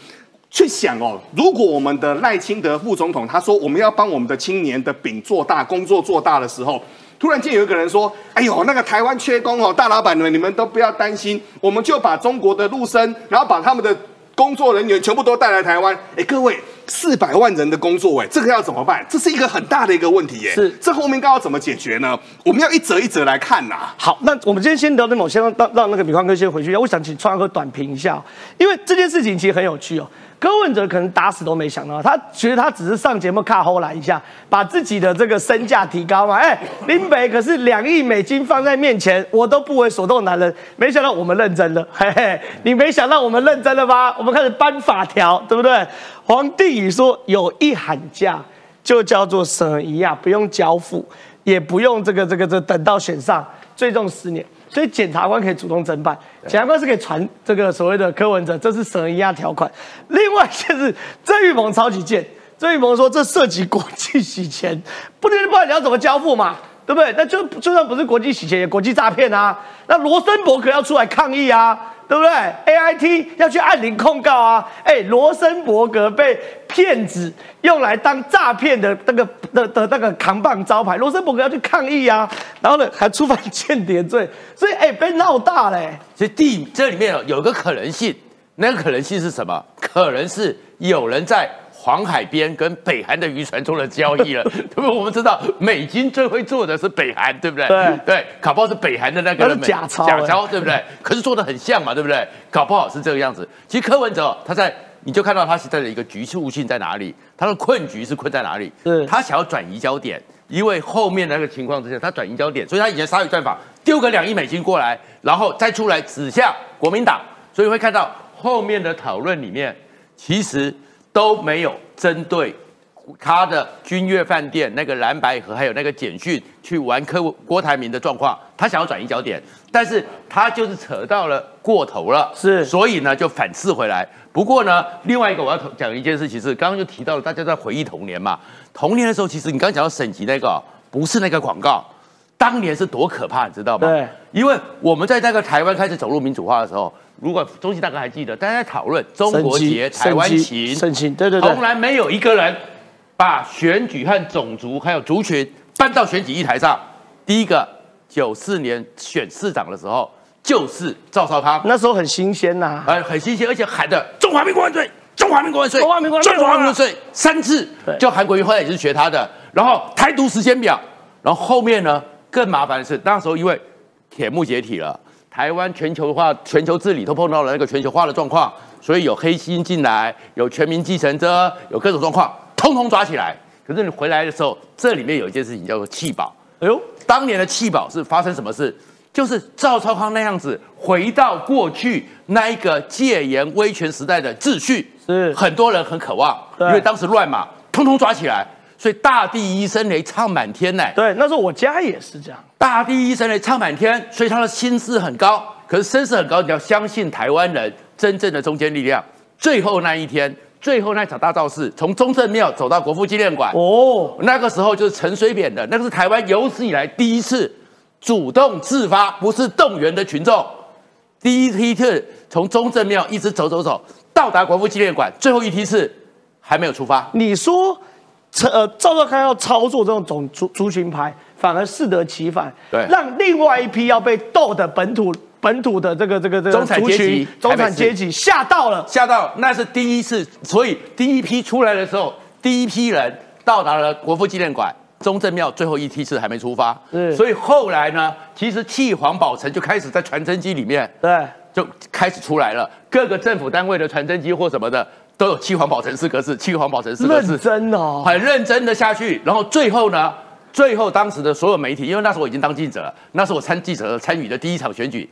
去想哦，如果我们的赖清德副总统他说我们要帮我们的青年的饼做大，工作做大的时候，突然间有一个人说：“哎呦，那个台湾缺工哦，大老板们你们都不要担心，我们就把中国的陆生，然后把他们的工作人员全部都带来台湾。”哎，各位，四百万人的工作，哎，这个要怎么办？这是一个很大的一个问题耶。是，这后面该要怎么解决呢？我们要一则一则来看呐。好，那我们今天先聊这么，先让让那个米宽哥先回去。我想请川哥短评一下，因为这件事情其实很有趣哦。柯文哲可能打死都没想到，他觉得他只是上节目卡后来一下，把自己的这个身价提高嘛。哎，林北可是两亿美金放在面前，我都不为所动男人，没想到我们认真了。嘿嘿，你没想到我们认真了吧？我们开始颁法条，对不对？黄帝宇说有一喊价就叫做审一啊，不用交付，也不用这个这个这等到选上，最重十年。所以检察官可以主动侦办，检察官是可以传这个所谓的柯文哲，这是审一样条款。另外就是郑玉鹏超级贱，郑玉鹏说这涉及国际洗钱，不能不然你要怎么交付嘛，对不对？那就就算不是国际洗钱，也国际诈骗啊。那罗森伯格要出来抗议啊，对不对？AIT 要去按铃控告啊！哎，罗森伯格被骗子用来当诈骗的那个的的那个扛棒招牌，罗森伯格要去抗议啊，然后呢还触犯间谍罪，所以哎被闹大嘞。所以第这里面有有个可能性，那个可能性是什么？可能是有人在。黄海边跟北韩的渔船做了交易了，对不对？我们知道美金最会做的是北韩，对不对？对对，搞不好是北韩的那个假钞，假钞，对不对？可是做的很像嘛，对不对？搞不好是这个样子。其实柯文哲他在，你就看到他现在的一个局促性在哪里，他的困局是困在哪里？是他想要转移焦点，因为后面那个情况之下，他转移焦点，所以他以前鲨鱼战法丢个两亿美金过来，然后再出来指向国民党，所以会看到后面的讨论里面，其实。都没有针对他的君悦饭店那个蓝白河，还有那个简讯去玩柯郭台铭的状况，他想要转移焦点，但是他就是扯到了过头了，是，所以呢就反刺回来。不过呢，另外一个我要讲一件事情是，刚刚就提到了大家在回忆童年嘛，童年的时候，其实你刚讲到省级那个不是那个广告，当年是多可怕，你知道吗？对，因为我们在那个台湾开始走入民主化的时候。如果中西大哥还记得，大家在讨论中国节、台湾情，盛情，对对对，从来没有一个人把选举和种族还有族群搬到选举议台上。第一个，九四年选市长的时候，就是赵少康，那时候很新鲜呐，呃，很新鲜，而且喊的“中华民国万岁，中华民国万岁，中华民国万岁”三次，就韩国瑜后来也是学他的。然后台独时间表，然后后面呢更麻烦的是，那时候因为铁幕解体了。台湾全球化、全球治理都碰到了那个全球化的状况，所以有黑心进来，有全民继承者，有各种状况，通通抓起来。可是你回来的时候，这里面有一件事情叫做弃保。哎呦，当年的弃保是发生什么事？就是赵超康那样子回到过去那一个戒严威权时代的秩序，是很多人很渴望，因为当时乱嘛，通通抓起来。所以大地一声雷唱满天呢。对，那时候我家也是这样。大地一声雷唱满天，所以他的心思很高。可是声势很高，你要相信台湾人真正的中坚力量。最后那一天，最后那场大造势，从中正庙走到国父纪念馆。哦，那个时候就是陈水扁的，那个是台湾有史以来第一次主动自发，不是动员的群众。第一批次从中正庙一直走走走，到达国父纪念馆，最后一批次还没有出发。你说？呃，赵少康要操作这种种族族群牌，反而适得其反，对，让另外一批要被斗的本土本土的这个这个这个中产阶级中产阶级吓到了，吓到，那是第一次，所以第一批出来的时候，第一批人到达了国父纪念馆、中正庙，最后一批次还没出发，所以后来呢，其实替黄宝成就开始在传真机里面，对，就开始出来了，各个政府单位的传真机或什么的。都有七环保城四个字，七环保城四个字，认真哦，很认真的下去。然后最后呢，最后当时的所有媒体，因为那时候我已经当记者了，那是我参记者参与的第一场选举，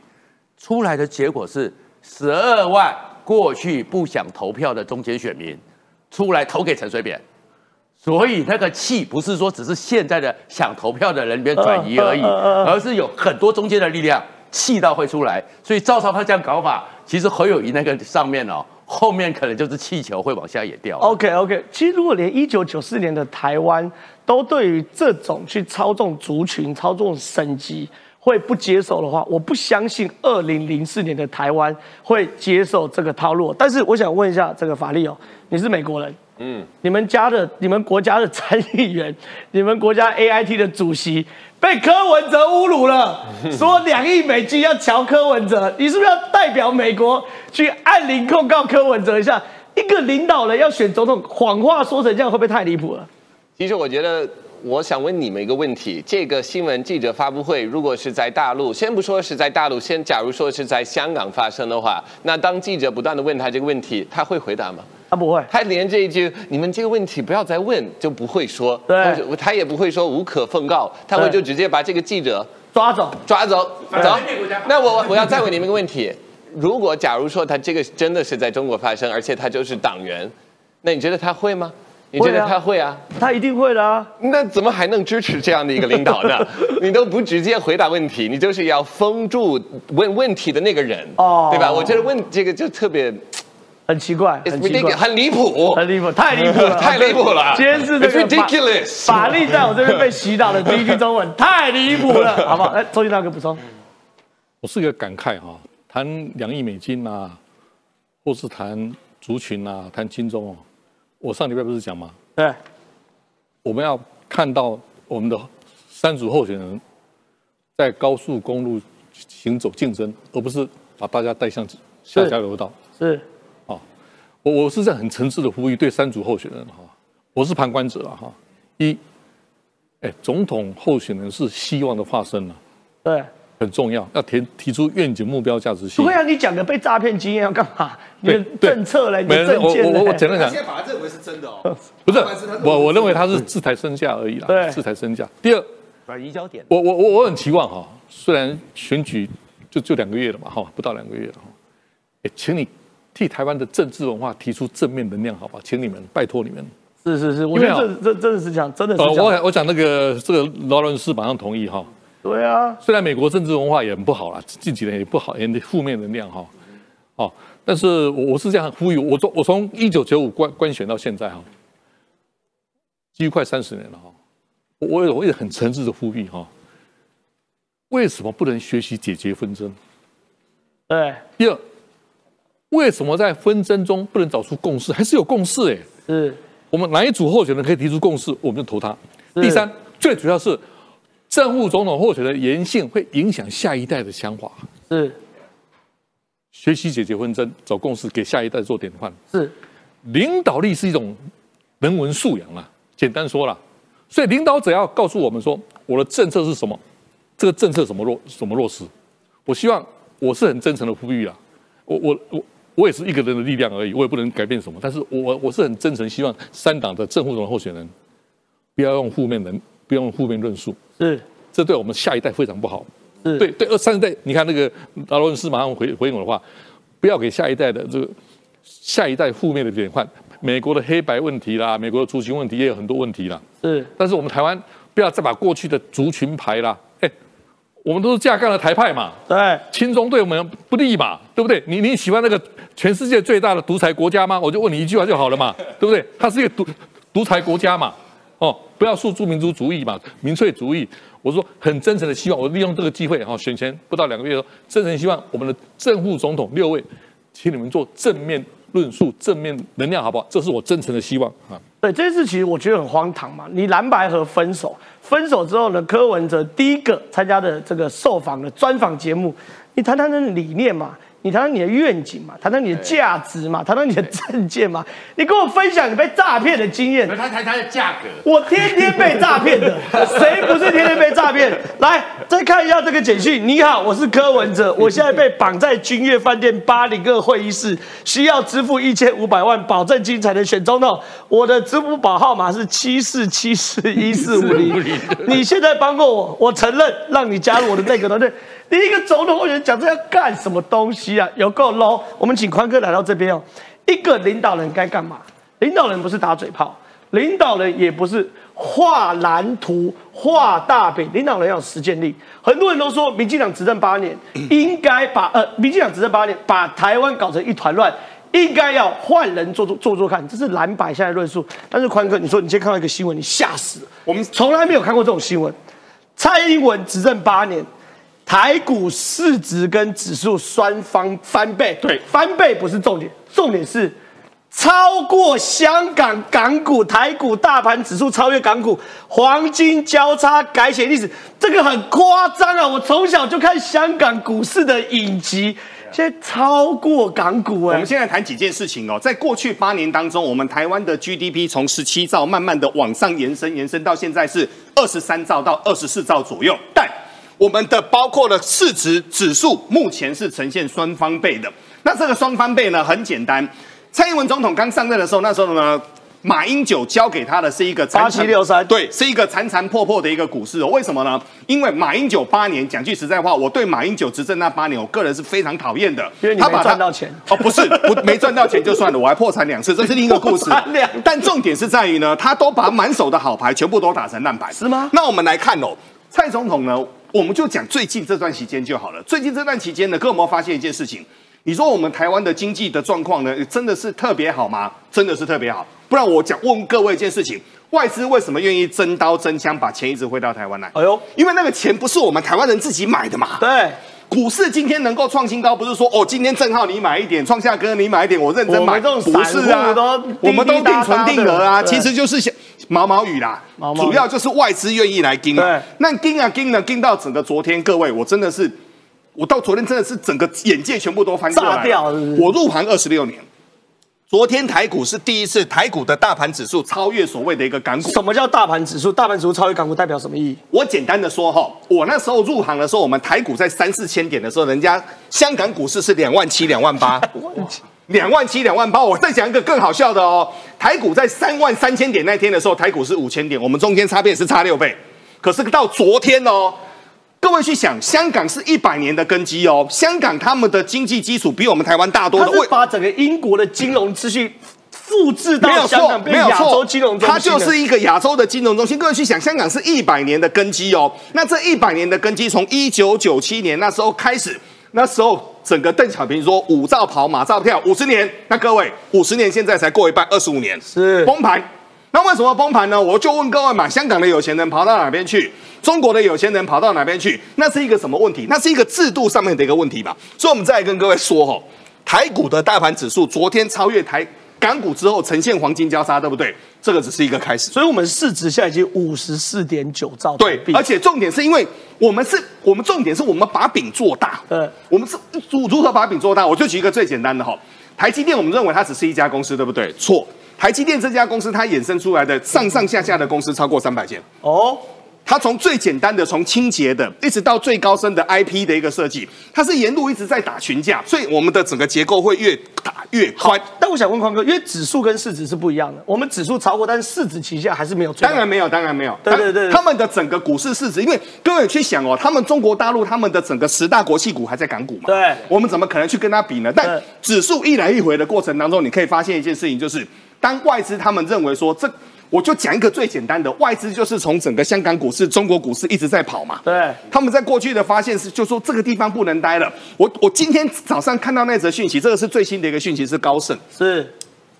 出来的结果是十二万过去不想投票的中间选民出来投给陈水扁，所以那个气不是说只是现在的想投票的人里面转移而已，而是有很多中间的力量气到会出来。所以赵少康这样搞法，其实侯友谊那个上面哦。后面可能就是气球会往下也掉。OK OK，其实如果连一九九四年的台湾都对于这种去操纵族群、操纵省级会不接受的话，我不相信二零零四年的台湾会接受这个套路。但是我想问一下这个法律哦，你是美国人，嗯，你们家的、你们国家的参议员，你们国家 AIT 的主席。被柯文哲侮辱了，说两亿美金要瞧柯文哲，你是不是要代表美国去按铃控告柯文哲一下？一个领导人要选总统，谎话说成这样，会不会太离谱了？其实我觉得，我想问你们一个问题：这个新闻记者发布会，如果是在大陆，先不说是在大陆，先假如说是在香港发生的话，那当记者不断的问他这个问题，他会回答吗？他不会，他连这一句“你们这个问题不要再问”就不会说，对，他也不会说无可奉告，他会就直接把这个记者抓走，抓走，走。那我我要再问你们一个问题：如果假如说他这个真的是在中国发生，而且他就是党员，那你觉得他会吗？你觉得他会啊？他一定会的啊！那怎么还能支持这样的一个领导呢？你都不直接回答问题，你就是要封住问问题的那个人，哦，对吧？我觉得问这个就特别。很奇怪，很奇怪，很离谱，很离谱，太离谱了，太离谱了。今天是这个 ridiculous，法力在我这边被洗脑的第一句中文，太离谱了，好不好？来，周俊大哥补充。我是一个感慨哈，谈两亿美金啊，或是谈族群啊，谈金钟哦。我上礼拜不是讲吗？对，我们要看到我们的三组候选人在高速公路行走竞争，而不是把大家带向下交流道。是，啊，我我是在很诚挚的呼吁对三组候选人哈，我是旁观者了哈。一，哎，总统候选人是希望的化身了，对，很重要，要提提出愿景、目标、价值性。不会啊，你讲的被诈骗经验要干嘛？你的政策嘞，你的政见嘞我我我简单讲现在把它认为是真的哦，不是我，我认为他是自抬身价而已啦，对自抬身价。第二，转移焦点。我我我我很期望哈，虽然选举就就两个月了嘛，哈，不到两个月了哈，哎，请你替台湾的政治文化提出正面能量，好吧？请你们，拜托你们。是是是，我因为啊觉得这这真的是这样，真的是呃，这样。我我讲那个这个劳伦斯马上同意哈。对啊，虽然美国政治文化也很不好啦，近几年也不好，也负面能量哈，哦，但是我我是这样呼吁，我从我从一九九五官官选到现在哈，几乎快三十年了哈，我我也我也很诚挚的呼吁哈，为什么不能学习解决纷争？对，第二，为什么在纷争中不能找出共识？还是有共识哎，是。我们哪一组候选人可以提出共识，我们就投他。第三，最主要是正副总统候选人的言性会影响下一代的想法。是学习解决纷争，找共识，给下一代做典范。是，领导力是一种人文素养啊，简单说了，所以领导者要告诉我们说，我的政策是什么，这个政策怎么落怎么落实。我希望我是很真诚的呼吁啊，我我我我也是一个人的力量而已，我也不能改变什么，但是我我是很真诚，希望三党的正副总统候选人不要用负面人，不要用负面论述，是，这对我们下一代非常不好。是对对，二三代，你看那个劳伦斯马上回回应我的话，不要给下一代的这个下一代负面的典范。美国的黑白问题啦，美国的族群问题也有很多问题啦。是，但是我们台湾不要再把过去的族群牌啦，哎，我们都是架杠的台派嘛，对，亲中对我们不利嘛，对不对？你你喜欢那个全世界最大的独裁国家吗？我就问你一句话就好了嘛，对不对？它是一个独独裁国家嘛，哦，不要诉诸民族主义嘛，民粹主义。我说很真诚的希望，我利用这个机会哈，选前不到两个月，真诚希望我们的正副总统六位，请你们做正面论述、正面能量，好不好？这是我真诚的希望啊。对这件事，其实我觉得很荒唐嘛。你蓝白和分手，分手之后呢，柯文哲第一个参加的这个受访的专访节目，你谈谈你的理念嘛，你谈谈你的愿景嘛，谈谈你的价值嘛，谈谈你的证件嘛，你跟我分享你被诈骗的经验。他谈他的价格，我天天被诈骗的，谁不是天天被诈骗？来，再看一下这个简讯。你好，我是柯文哲，我现在被绑在君悦饭店八零二会议室，需要支付一千五百万，保证金才能选总统。我的支付宝号码是七四七四一四五零。你现在帮过我，我承认让你加入我的内阁团队。你一个总统候选人讲这要干什么东西啊？有够 low！我们请宽哥来到这边哦。一个领导人该干嘛？领导人不是打嘴炮，领导人也不是画蓝图、画大饼，领导人要有实践力。很多人都说，民进党执政八年，应该把呃，民进党执政八年，把台湾搞成一团乱，应该要换人做做做做看，这是蓝白现在论述。但是宽哥，你说你今天看到一个新闻，你吓死了。我们从来没有看过这种新闻。蔡英文执政八年，台股市值跟指数双方翻倍，对，翻倍不是重点，重点是超过香港港股、台股大盘指数超越港股，黄金交叉改写历史，这个很夸张啊！我从小就看香港股市的影集，现在超过港股哎、我们现在谈几件事情哦，在过去八年当中，我们台湾的 GDP 从十七兆慢慢的往上延伸，延伸到现在是二十三兆到二十四兆左右，但我们的包括了市值指数，目前是呈现双翻倍的。那这个双翻倍呢，很简单。蔡英文总统刚上任的时候，那时候呢，马英九交给他的是一个残残8763对，是一个残残破破的一个股市哦。为什么呢？因为马英九八年，讲句实在话，我对马英九执政那八年，我个人是非常讨厌的，因为你没他把他赚到钱。哦，不是，不没赚到钱就算了，我还破产两次，这是另一个 故事。但重点是在于呢，他都把满手的好牌全部都打成烂牌，是吗？那我们来看哦，蔡总统呢，我们就讲最近这段期间就好了。最近这段期间呢，各位有没有发现一件事情？你说我们台湾的经济的状况呢，真的是特别好吗？真的是特别好。不然我讲问各位一件事情：外资为什么愿意真刀真枪把钱一直汇到台湾来？哎呦，因为那个钱不是我们台湾人自己买的嘛。对，股市今天能够创新高，不是说哦，今天正好你买一点，创下哥你买一点，我认真买，不是啊我们都定存定额啊，其实就是想毛毛雨啦，毛毛雨。主要就是外资愿意来盯嘛。那盯啊盯呢，盯到整个昨天，各位，我真的是，我到昨天真的是整个眼界全部都翻过来了。炸掉是是？我入行二十六年。昨天台股是第一次，台股的大盘指数超越所谓的一个港股。什么叫大盘指数？大盘指数超越港股代表什么意义？我简单的说哈，我那时候入行的时候，我们台股在三四千点的时候，人家香港股市是两万七、两万八，两万七、两万八。我再讲一个更好笑的哦，台股在三万三千点那天的时候，台股是五千点，我们中间差别是差六倍。可是到昨天哦，各位去想，香港是一百年的根基哦，香港他们的经济基础比我们台湾大多它的，是把整个英国的金融秩序复制到香错，港，没有错，洲金融中心它就是一个亚洲的金融中心。各位去想，香港是一百年的根基哦。那这一百年的根基，从一九九七年那时候开始，那时候整个邓小平说“五兆跑，马照跳”，五十年。那各位，五十年现在才过一半，二十五年是崩盘。那为什么崩盘呢？我就问各位嘛，香港的有钱人跑到哪边去？中国的有钱人跑到哪边去？那是一个什么问题？那是一个制度上面的一个问题吧。所以，我们再来跟各位说哈，台股的大盘指数昨天超越台港股之后，呈现黄金交叉，对不对？这个只是一个开始。所以我们市值现在已经五十四点九兆对，，而且重点是因为我们是，我们重点是我们把饼做大。对，我们是如如何把饼做大？我就举一个最简单的哈，台积电，我们认为它只是一家公司，对不对？错，台积电这家公司它衍生出来的上上下下的公司超过三百间。哦，它从最简单的从清洁的，一直到最高深的 IP 的一个设计，它是沿路一直在打群架，所以我们的整个结构会越打越宽。但我想问匡哥，因为指数跟市值是不一样的，我们指数超过，但是市值旗下还是没有。当然没有，当然没有。对对对对他们的整个股市市值，因为各位去想哦，他们中国大陆他们的整个十大国企股还在港股嘛，对我们怎么可能去跟他比呢？但指数一来一回的过程当中，你可以发现一件事情，就是当外资他们认为说这。我就讲一个最简单的，外资就是从整个香港股市、中国股市一直在跑嘛。对，他们在过去的发现是，就说这个地方不能待了。我我今天早上看到那则讯息，这个是最新的一个讯息，是高盛。是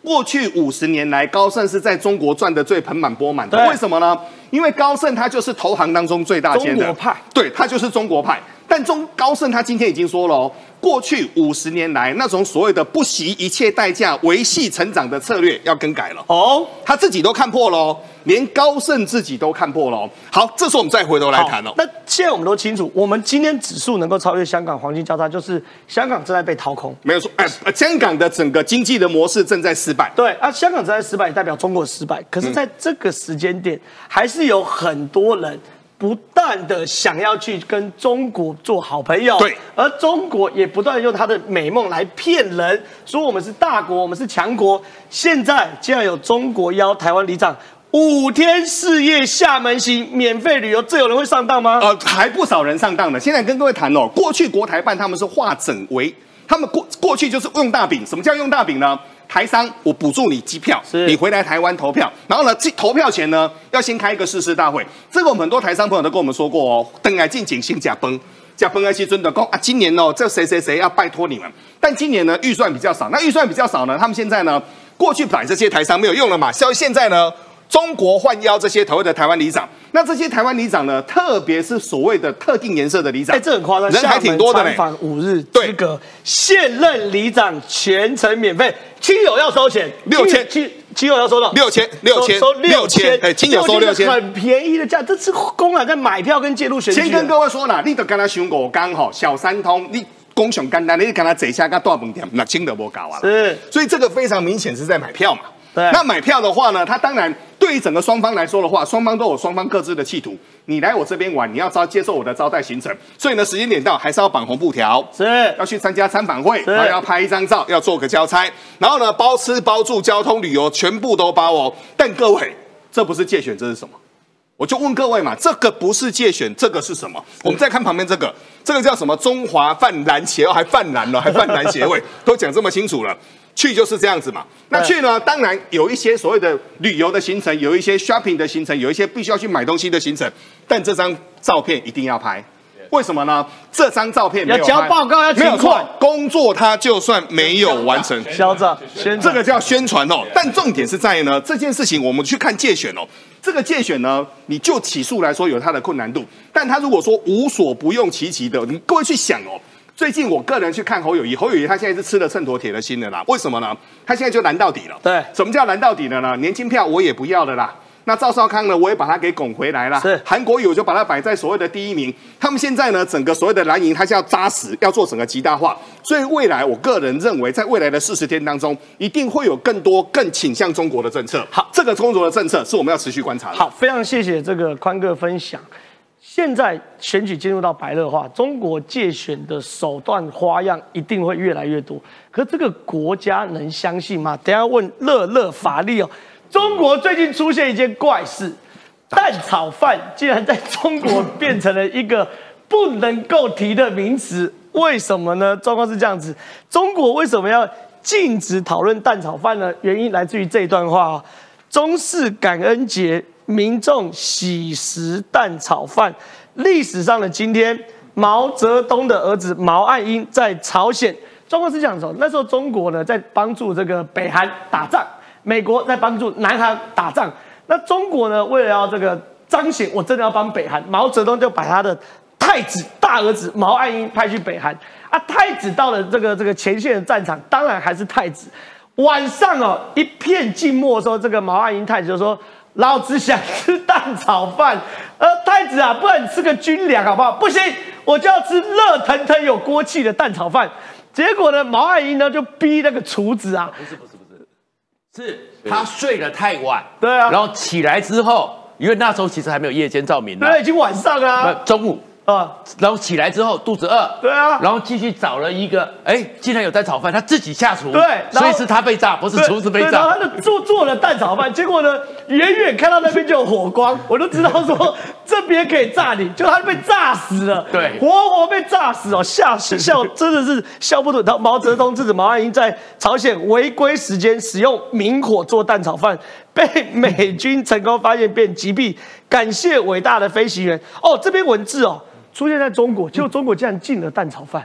过去五十年来，高盛是在中国赚的最盆满钵满的。为什么呢？因为高盛他就是投行当中最大间的中国派，对，他就是中国派。但中高盛他今天已经说了哦，过去五十年来那种所谓的不惜一切代价维系成长的策略要更改了。哦，他自己都看破了哦，连高盛自己都看破了哦。好，这时候我们再回头来谈哦。那现在我们都清楚，我们今天指数能够超越香港黄金交叉，就是香港正在被掏空。没有错，哎、呃香港的整个经济的模式正在失败。对啊，香港正在失败，也代表中国失败。可是，在这个时间点，还是有很多人不断的想要去跟中国做好朋友。对，而中国也不断用他的美梦来骗人，说我们是大国，我们是强国。现在竟然有中国邀台湾里长五天四夜厦门行，免费旅游，这有人会上当吗？呃，还不少人上当的。现在跟各位谈哦，过去国台办他们是化整为，他们过过去就是用大饼。什么叫用大饼呢？台商我补助你机票，你回来台湾投票，然后呢，进投票前呢要先开一个誓师大会。这个我们很多台商朋友都跟我们说过哦，等来进景新假崩。加崩爱西尊的讲啊，今年哦，这谁谁谁要拜托你们，但今年呢预算比较少，那预算比较少呢，他们现在呢过去摆这些台商没有用了嘛，所以现在呢中国换邀这些所谓的台湾里长，那这些台湾里长呢，特别是所谓的特定颜色的里长，哎，这很夸张，人还挺多的呢。厦五日资格，现任里长全程免费，亲友要收钱，六千。亲亲友要收到。六千六千收收六六千千，哎亲友收六千。很便宜的价，这次公然在买票跟介入选举。先跟各位说啦，你都跟他选五刚好，小三通，你公上简单，你跟他坐下个大饭店，六千都无搞啊。是，所以这个非常明显是在买票嘛。对那买票的话呢，他当然对于整个双方来说的话，双方都有双方各自的企图。你来我这边玩，你要招接受我的招待行程，所以呢，时间点到还是要绑红布条，是要去参加参访会，是然后要拍一张照，要做个交差，然后呢，包吃包住、交通旅游全部都包哦。但各位，这不是借选，这是什么？我就问各位嘛，这个不是借选，这个是什么？我们再看旁边这个，这个叫什么？中华泛蓝协会，还泛蓝了，还泛蓝协会，都讲这么清楚了。去就是这样子嘛。那去呢，当然有一些所谓的旅游的行程，有一些 shopping 的行程，有一些必须要去买东西的行程，但这张照片一定要拍。为什么呢？这张照片要交报告要请没有错，工作他就算没有完成，嚣张宣传这个叫宣传哦。但重点是在于呢，这件事情我们去看借选哦，这个借选呢，你就起诉来说有它的困难度，但他如果说无所不用其极的，你各位去想哦。最近我个人去看侯友谊，侯友谊他现在是吃了秤砣铁了心的啦。为什么呢？他现在就蓝到底了。对，什么叫蓝到底了呢？年轻票我也不要了啦。那赵少康呢，我也把他给拱回来了。是韩国瑜我就把他摆在所谓的第一名。他们现在呢，整个所谓的蓝营，他是要扎实，要做整个极大化。所以未来，我个人认为，在未来的四十天当中，一定会有更多更倾向中国的政策。好，这个中国的政策是我们要持续观察的。好，非常谢谢这个宽哥分享。现在选举进入到白热化，中国借选的手段花样一定会越来越多。可这个国家能相信吗？等下问乐乐法力哦。中国最近出现一件怪事，蛋炒饭竟然在中国变成了一个不能够提的名词。为什么呢？状况是这样子，中国为什么要禁止讨论蛋炒饭呢？原因来自于这段话啊：中式感恩节。民众喜食蛋炒饭，历史上的今天，毛泽东的儿子毛岸英在朝鲜，中国是这样子。那时候中国呢在帮助这个北韩打仗，美国在帮助南韩打仗。那中国呢为了要这个彰显我真的要帮北韩，毛泽东就把他的太子大儿子毛岸英派去北韩。啊，太子到了这个这个前线的战场，当然还是太子。晚上哦一片静默的时候，这个毛岸英太子就说。老子想吃蛋炒饭，呃，太子啊，不然你吃个军粮好不好？不行，我就要吃热腾腾有锅气的蛋炒饭。结果呢，毛岸英呢就逼那个厨子啊，不是不是不是，是他睡得太晚，对啊，然后起来之后，因为那时候其实还没有夜间照明，对，已经晚上啊，中午。啊，然后起来之后肚子饿，对啊，然后继续找了一个，哎，竟然有蛋炒饭，他自己下厨，对，所以是他被炸，不是厨子被炸。然后他就做做了蛋炒饭，结果呢，远远看到那边就有火光，我都知道说这边可以炸你，就他被炸死了，对，活活被炸死哦，吓死笑 真的是笑不得。然后毛泽东之子毛岸英在朝鲜违规时间使用明火做蛋炒饭，被美军成功发现并击毙，感谢伟大的飞行员。哦，这边文字哦。出现在中国，结果中国竟然禁了蛋炒饭，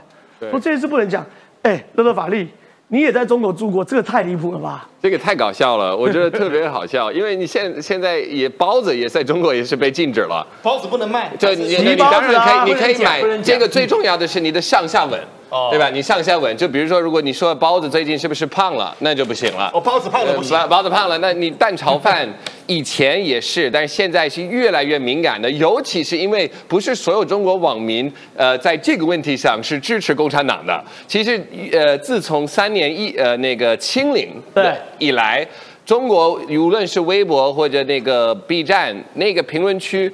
说这件事不能讲。哎，乐乐法利，你也在中国住过，这个太离谱了吧？这个太搞笑了，我觉得特别好笑，因为你现现在也包子也在中国也是被禁止了，包子不能卖，就你你当然可以，你可以买。这个最重要的是你的上下稳。对吧？你上下稳，就比如说，如果你说包子最近是不是胖了，那就不行了。哦，包子胖了不行。包子胖了，那你蛋炒饭以前也是，但是现在是越来越敏感的，尤其是因为不是所有中国网民，呃，在这个问题上是支持共产党的。其实，呃，自从三年一呃那个清零对以来，中国无论是微博或者那个 B 站那个评论区。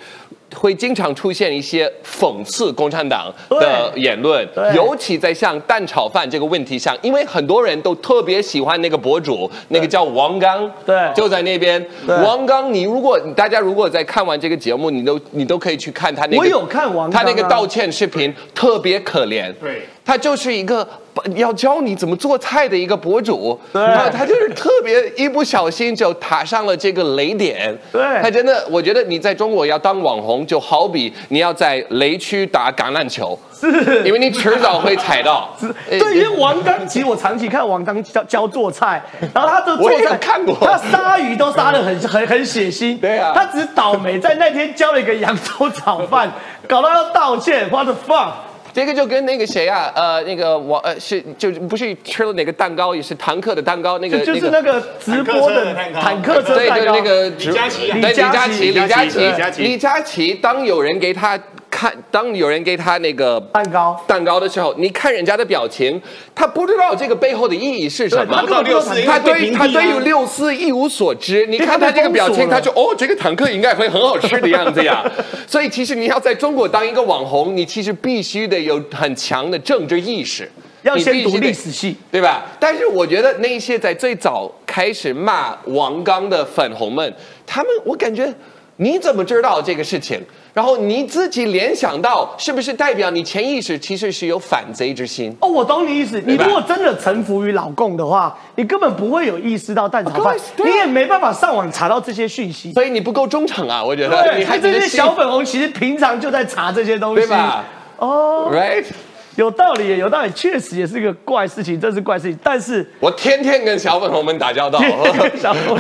会经常出现一些讽刺共产党的言论，尤其在像蛋炒饭这个问题上，因为很多人都特别喜欢那个博主，那个叫王刚，对，就在那边。王刚，你如果大家如果在看完这个节目，你都你都可以去看他那个，我有看王他那个道歉视频，特别可怜。对，他就是一个要教你怎么做菜的一个博主，对，他就是特别一不小心就踏上了这个雷点。对，他真的，我觉得你在中国要当网红。就好比你要在雷区打橄榄球，是，因为你迟早会踩到。对，因为王刚，其实我长期看王刚教教做菜，然后他的做菜看过，他杀鱼都杀的很很很血腥。对啊，他只是倒霉在那天教了一个扬州炒饭，搞到要道歉，what the fuck。这个就跟那个谁啊，呃，那个我呃是就不是吃了哪个蛋糕，也是坦克的蛋糕，那个就是那个直播的坦克车蛋糕，对，就那个李佳琦，李佳琦，李佳琦，李佳琦，李佳琦，当有人给他。看，当有人给他那个蛋糕蛋糕的时候，你看人家的表情，他不知道这个背后的意义是什么。他他对他对于六四一无所知。你看他这个表情，他就哦，这个坦克应该会很好吃的样子呀。所以其实你要在中国当一个网红，你其实必须得有很强的政治意识，要先读历史系，对吧？但是我觉得那些在最早开始骂王刚的粉红们，他们我感觉你怎么知道这个事情？然后你自己联想到，是不是代表你潜意识其实是有反贼之心？哦，我懂你意思。你如果真的臣服于老共的话，你根本不会有意识到蛋炒饭，你也没办法上网查到这些讯息。所以你不够忠诚啊，我觉得。对，你这些小粉红其实平常就在查这些东西，对吧？哦，right。有道理，有道理，确实也是一个怪事情，这是怪事情。但是我天天跟小粉红们打交道，小粉红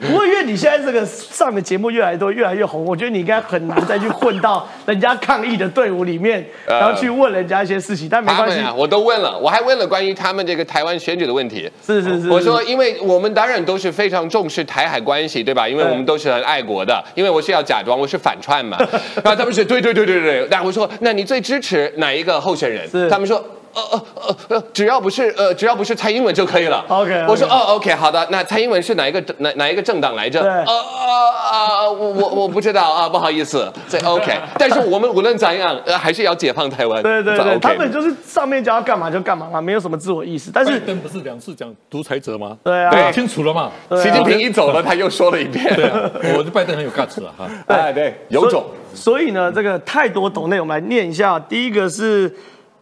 不过因为你现在这个上的节目越来越多，越来越红，我觉得你应该很难再去混到人家抗议的队伍里面，呃然后去问人家一些事情。但没关系啊，我都问了，我还问了关于他们这个台湾选举的问题。是是是我说，因为我们当然都是非常重视台海关系，对吧？因为我们都是很爱国的，因为我是要假装我是反串嘛。然后他们说，对对对对对。那我说，那你最支持哪一个候选人？他们说。呃呃呃呃，只要不是呃，只要不是蔡英文就可以了。OK，我说哦，OK，好的。那蔡英文是哪一个哪哪一个政党来着？对呃呃呃，我我我不知道啊，不好意思。这 OK，但是我们无论怎样，呃，还是要解放台湾。对对对，OK 他们就是上面叫他干嘛就干嘛嘛，没有什么自我意识。但是拜登不是两次讲独裁者吗？对啊讲清楚了嘛。习近平一走了，他又说了一遍。对啊，我的拜登很有 guts 啊哈。哎，对，有种。所以呢，这个太多抖内，我们来念一下。第一个是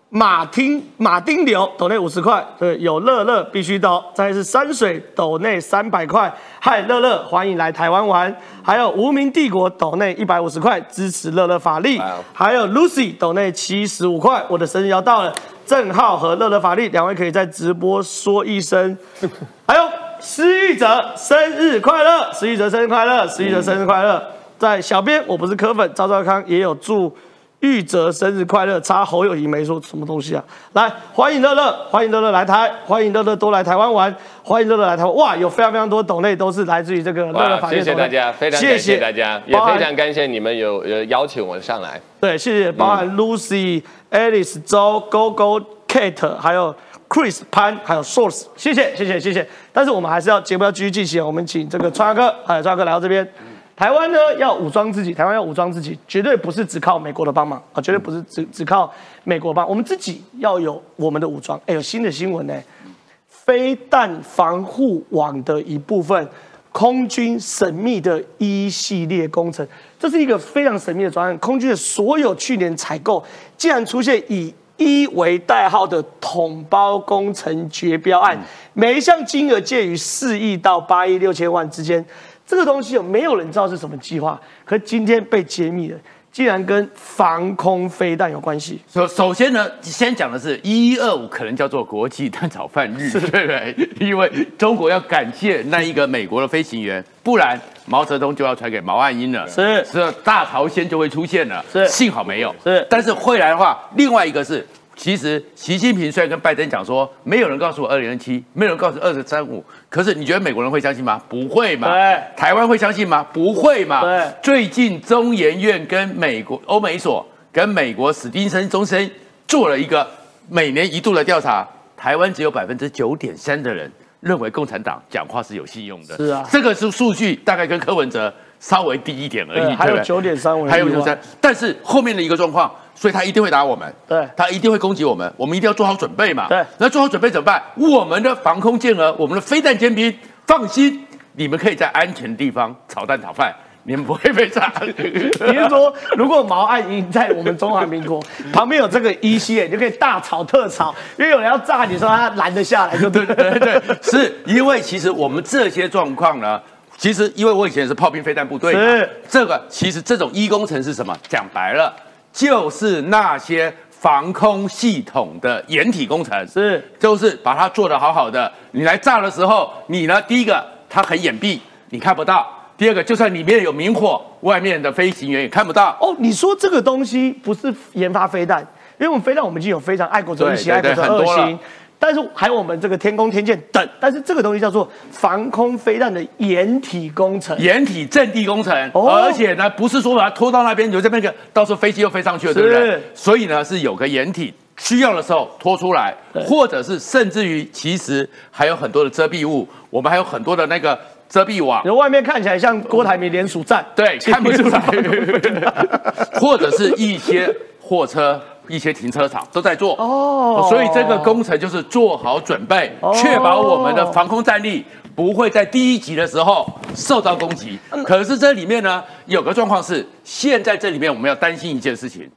马丁马丁流抖内五十块，对，有乐乐必须到。再来是山水抖内三百块，嗨乐乐，欢迎来台湾玩。还有无名帝国抖内一百五十块，支持乐乐法力。还有 Lucy 抖内七十五块，我的生日要到了，郑浩和乐乐法力两位可以在直播说一声。还有施玉哲生日快乐，施玉哲生日快乐，施玉哲生日快乐。在小编，我不是柯粉，赵兆康也有祝玉哲生日快乐，插侯友谊没说什么东西啊。来，欢迎乐乐，欢迎乐乐来台，欢迎乐乐多来台湾玩，欢迎乐乐来台湾。哇，有非常非常多董内都是来自于这个乐乐哇，法院谢谢大家，非常谢感谢谢大家，也非常感谢你们有呃邀请我上来。对，谢谢，包含 Lucy、Alice、周、Go Go、Kate，还有 Chris、潘，还有 Source，谢谢，谢谢，谢谢。但是我们还是要节目要继续进行，我们请这个川哥，还有川哥来到这边。台湾呢要武装自己，台湾要武装自己，绝对不是只靠美国的帮忙啊，绝对不是只只靠美国帮，我们自己要有我们的武装。哎，有新的新闻呢，飞弹防护网的一部分，空军神秘的一系列工程，这是一个非常神秘的专案。空军的所有去年采购，竟然出现以一为代号的统包工程绝标案，每一项金额介于四亿到八亿六千万之间。这个东西有没有人知道是什么计划？可今天被揭秘了，竟然跟防空飞弹有关系。首首先呢，先讲的是一一二五可能叫做国际蛋炒饭日，对不对？因为中国要感谢那一个美国的飞行员，不然毛泽东就要传给毛岸英了，是，是大朝鲜就会出现了，是，幸好没有，是。但是会来的话，另外一个是。其实习近平虽然跟拜登讲说，没有人告诉我二零二七，没有人告诉二十三五，可是你觉得美国人会相信吗？不会嘛？对。台湾会相信吗？不会嘛？对。最近中研院跟美国欧美所跟美国史蒂森中心做了一个每年一度的调查，台湾只有百分之九点三的人认为共产党讲话是有信用的。是啊，这个是数据，大概跟柯文哲稍微低一点而已。还有九点三，还有九三，但是后面的一个状况。所以他一定会打我们，对，他一定会攻击我们，我们一定要做好准备嘛。对，那做好准备怎么办？我们的防空舰额，我们的飞弹尖兵，放心，你们可以在安全的地方炒蛋炒饭，你们不会被炸。你是说，如果毛岸英在我们中华民国 旁边有这个一系列，你就可以大炒特炒，因为有人要炸你，说他拦得下来，就对对对对，是因为其实我们这些状况呢。其实，因为我以前是炮兵飞弹部队嘛，是这个其实这种一工程是什么？讲白了。就是那些防空系统的掩体工程，是，就是把它做得好好的。你来炸的时候，你呢，第一个它很掩蔽，你看不到；第二个，就算里面有明火，外面的飞行员也看不到。哦，你说这个东西不是研发飞弹，因为我们飞弹我们已经有非常爱国者一型、爱国者二型。但是还有我们这个天宫天剑等，但是这个东西叫做防空飞弹的掩体工程，掩体阵地工程，哦、而且呢不是说把它拖到那边，就这边个到时候飞机又飞上去了，对不对？所以呢是有个掩体，需要的时候拖出来，或者是甚至于其实还有很多的遮蔽物，我们还有很多的那个遮蔽网，然后外面看起来像郭台铭联署站，对，看不出来，或者是一些货车。一些停车场都在做。哦，所以这个工程就是做好准备，确保我们的防空战力不会在第一集的时候受到攻击。可是这里面呢有个状况是，现在这里面我们要担心一件事情，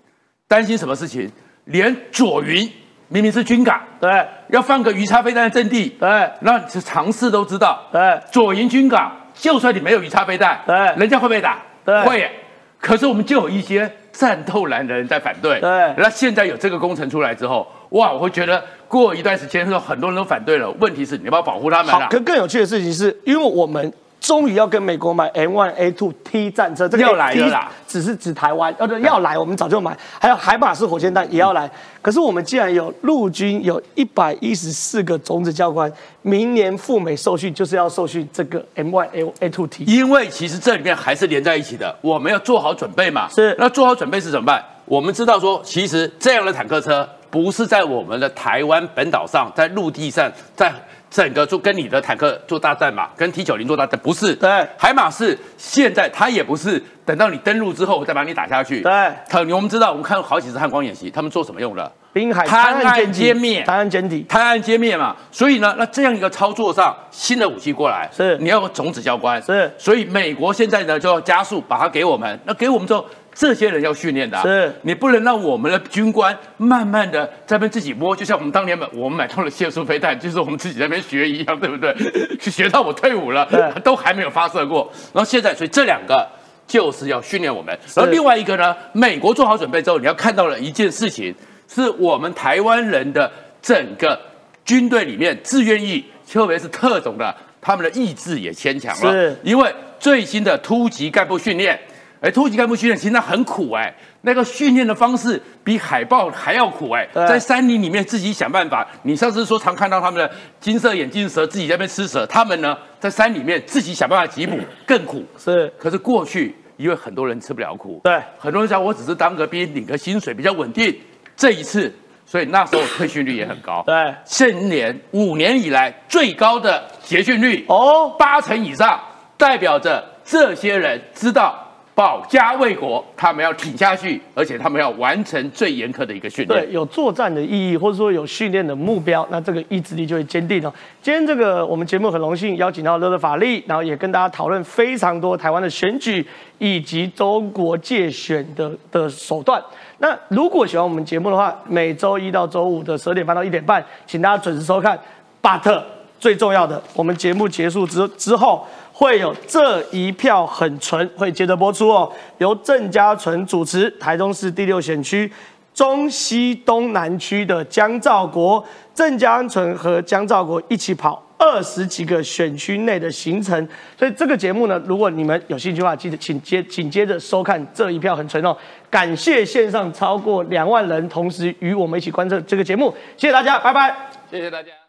担心什么事情？连左云明明是军港，对，要放个鱼叉飞弹的阵地，对，那常识都知道，对，左营军港就算你没有鱼叉飞弹，对，人家会不会打？对，会。可是我们就有一些战斗蓝的人在反对。对那现在有这个工程出来之后，哇，我会觉得过一段时间之后，很多人都反对了。问题是你要不要保护他们，啊？可更有趣的事情是，因为我们终于要跟美国买 M1 A2 T 战车，这个要来了啦只是指台湾，呃，对，要来，我们早就买，还有海马式火箭弹也要来。可是我们既然有陆军有一百一十四个种子教官，明年赴美受训就是要受训这个 M1 A A2 T。因为其实这里面还是连在一起的，我们要做好准备嘛。是那做好准备是怎么办？我们知道说，其实这样的坦克车不是在我们的台湾本岛上，在陆地上，在整个就跟你的坦克做大战嘛，跟 T 九零做大战，不是。对，海马是现在它也不是等到你登陆之后我再把你打下去。对，它我们知道，我们看过好几次汉光演习，他们做什么用的？滨海滩岸歼歼灭，滩岸歼敌，滩岸歼灭嘛。所以呢，那这样一个操作上，新的武器过来，是你要有种子教官，是。所以美国现在呢就要加速把它给我们，那给我们之后。这些人要训练的、啊，是你不能让我们的军官慢慢的在那边自己摸，就像我们当年买我们买到了械速飞弹，就是我们自己在那边学一样，对不对？去 学到我退伍了，都还没有发射过。然后现在，所以这两个就是要训练我们。然后另外一个呢，美国做好准备之后，你要看到了一件事情，是我们台湾人的整个军队里面自愿意，特别是特种的，他们的意志也牵强了。是因为最新的突击干部训练。哎，突击干部训练其实那很苦哎，那个训练的方式比海豹还要苦哎，在山林里面自己想办法。你上次说常看到他们的金色眼镜蛇自己在那边吃蛇，他们呢在山里面自己想办法缉捕，更苦。是，可是过去因为很多人吃不了苦，对，很多人讲我只是当个兵，领个薪水比较稳定。这一次，所以那时候退训率也很高。对，现年五年以来最高的结训率哦，八成以上，代表着这些人知道。保家卫国，他们要挺下去，而且他们要完成最严苛的一个训练。对，有作战的意义，或者说有训练的目标，那这个意志力就会坚定哦。今天这个我们节目很荣幸邀请到乐乐法力，然后也跟大家讨论非常多台湾的选举以及中国界选的的手段。那如果喜欢我们节目的话，每周一到周五的十二点半到一点半，请大家准时收看。But 最重要的，我们节目结束之之后。会有这一票很纯会接着播出哦，由郑家纯主持，台中市第六选区中西东南区的江兆国，郑家纯和江兆国一起跑二十几个选区内的行程，所以这个节目呢，如果你们有兴趣的话，记得请接请接着收看这一票很纯哦。感谢线上超过两万人同时与我们一起观测这个节目，谢谢大家，拜拜，谢谢大家。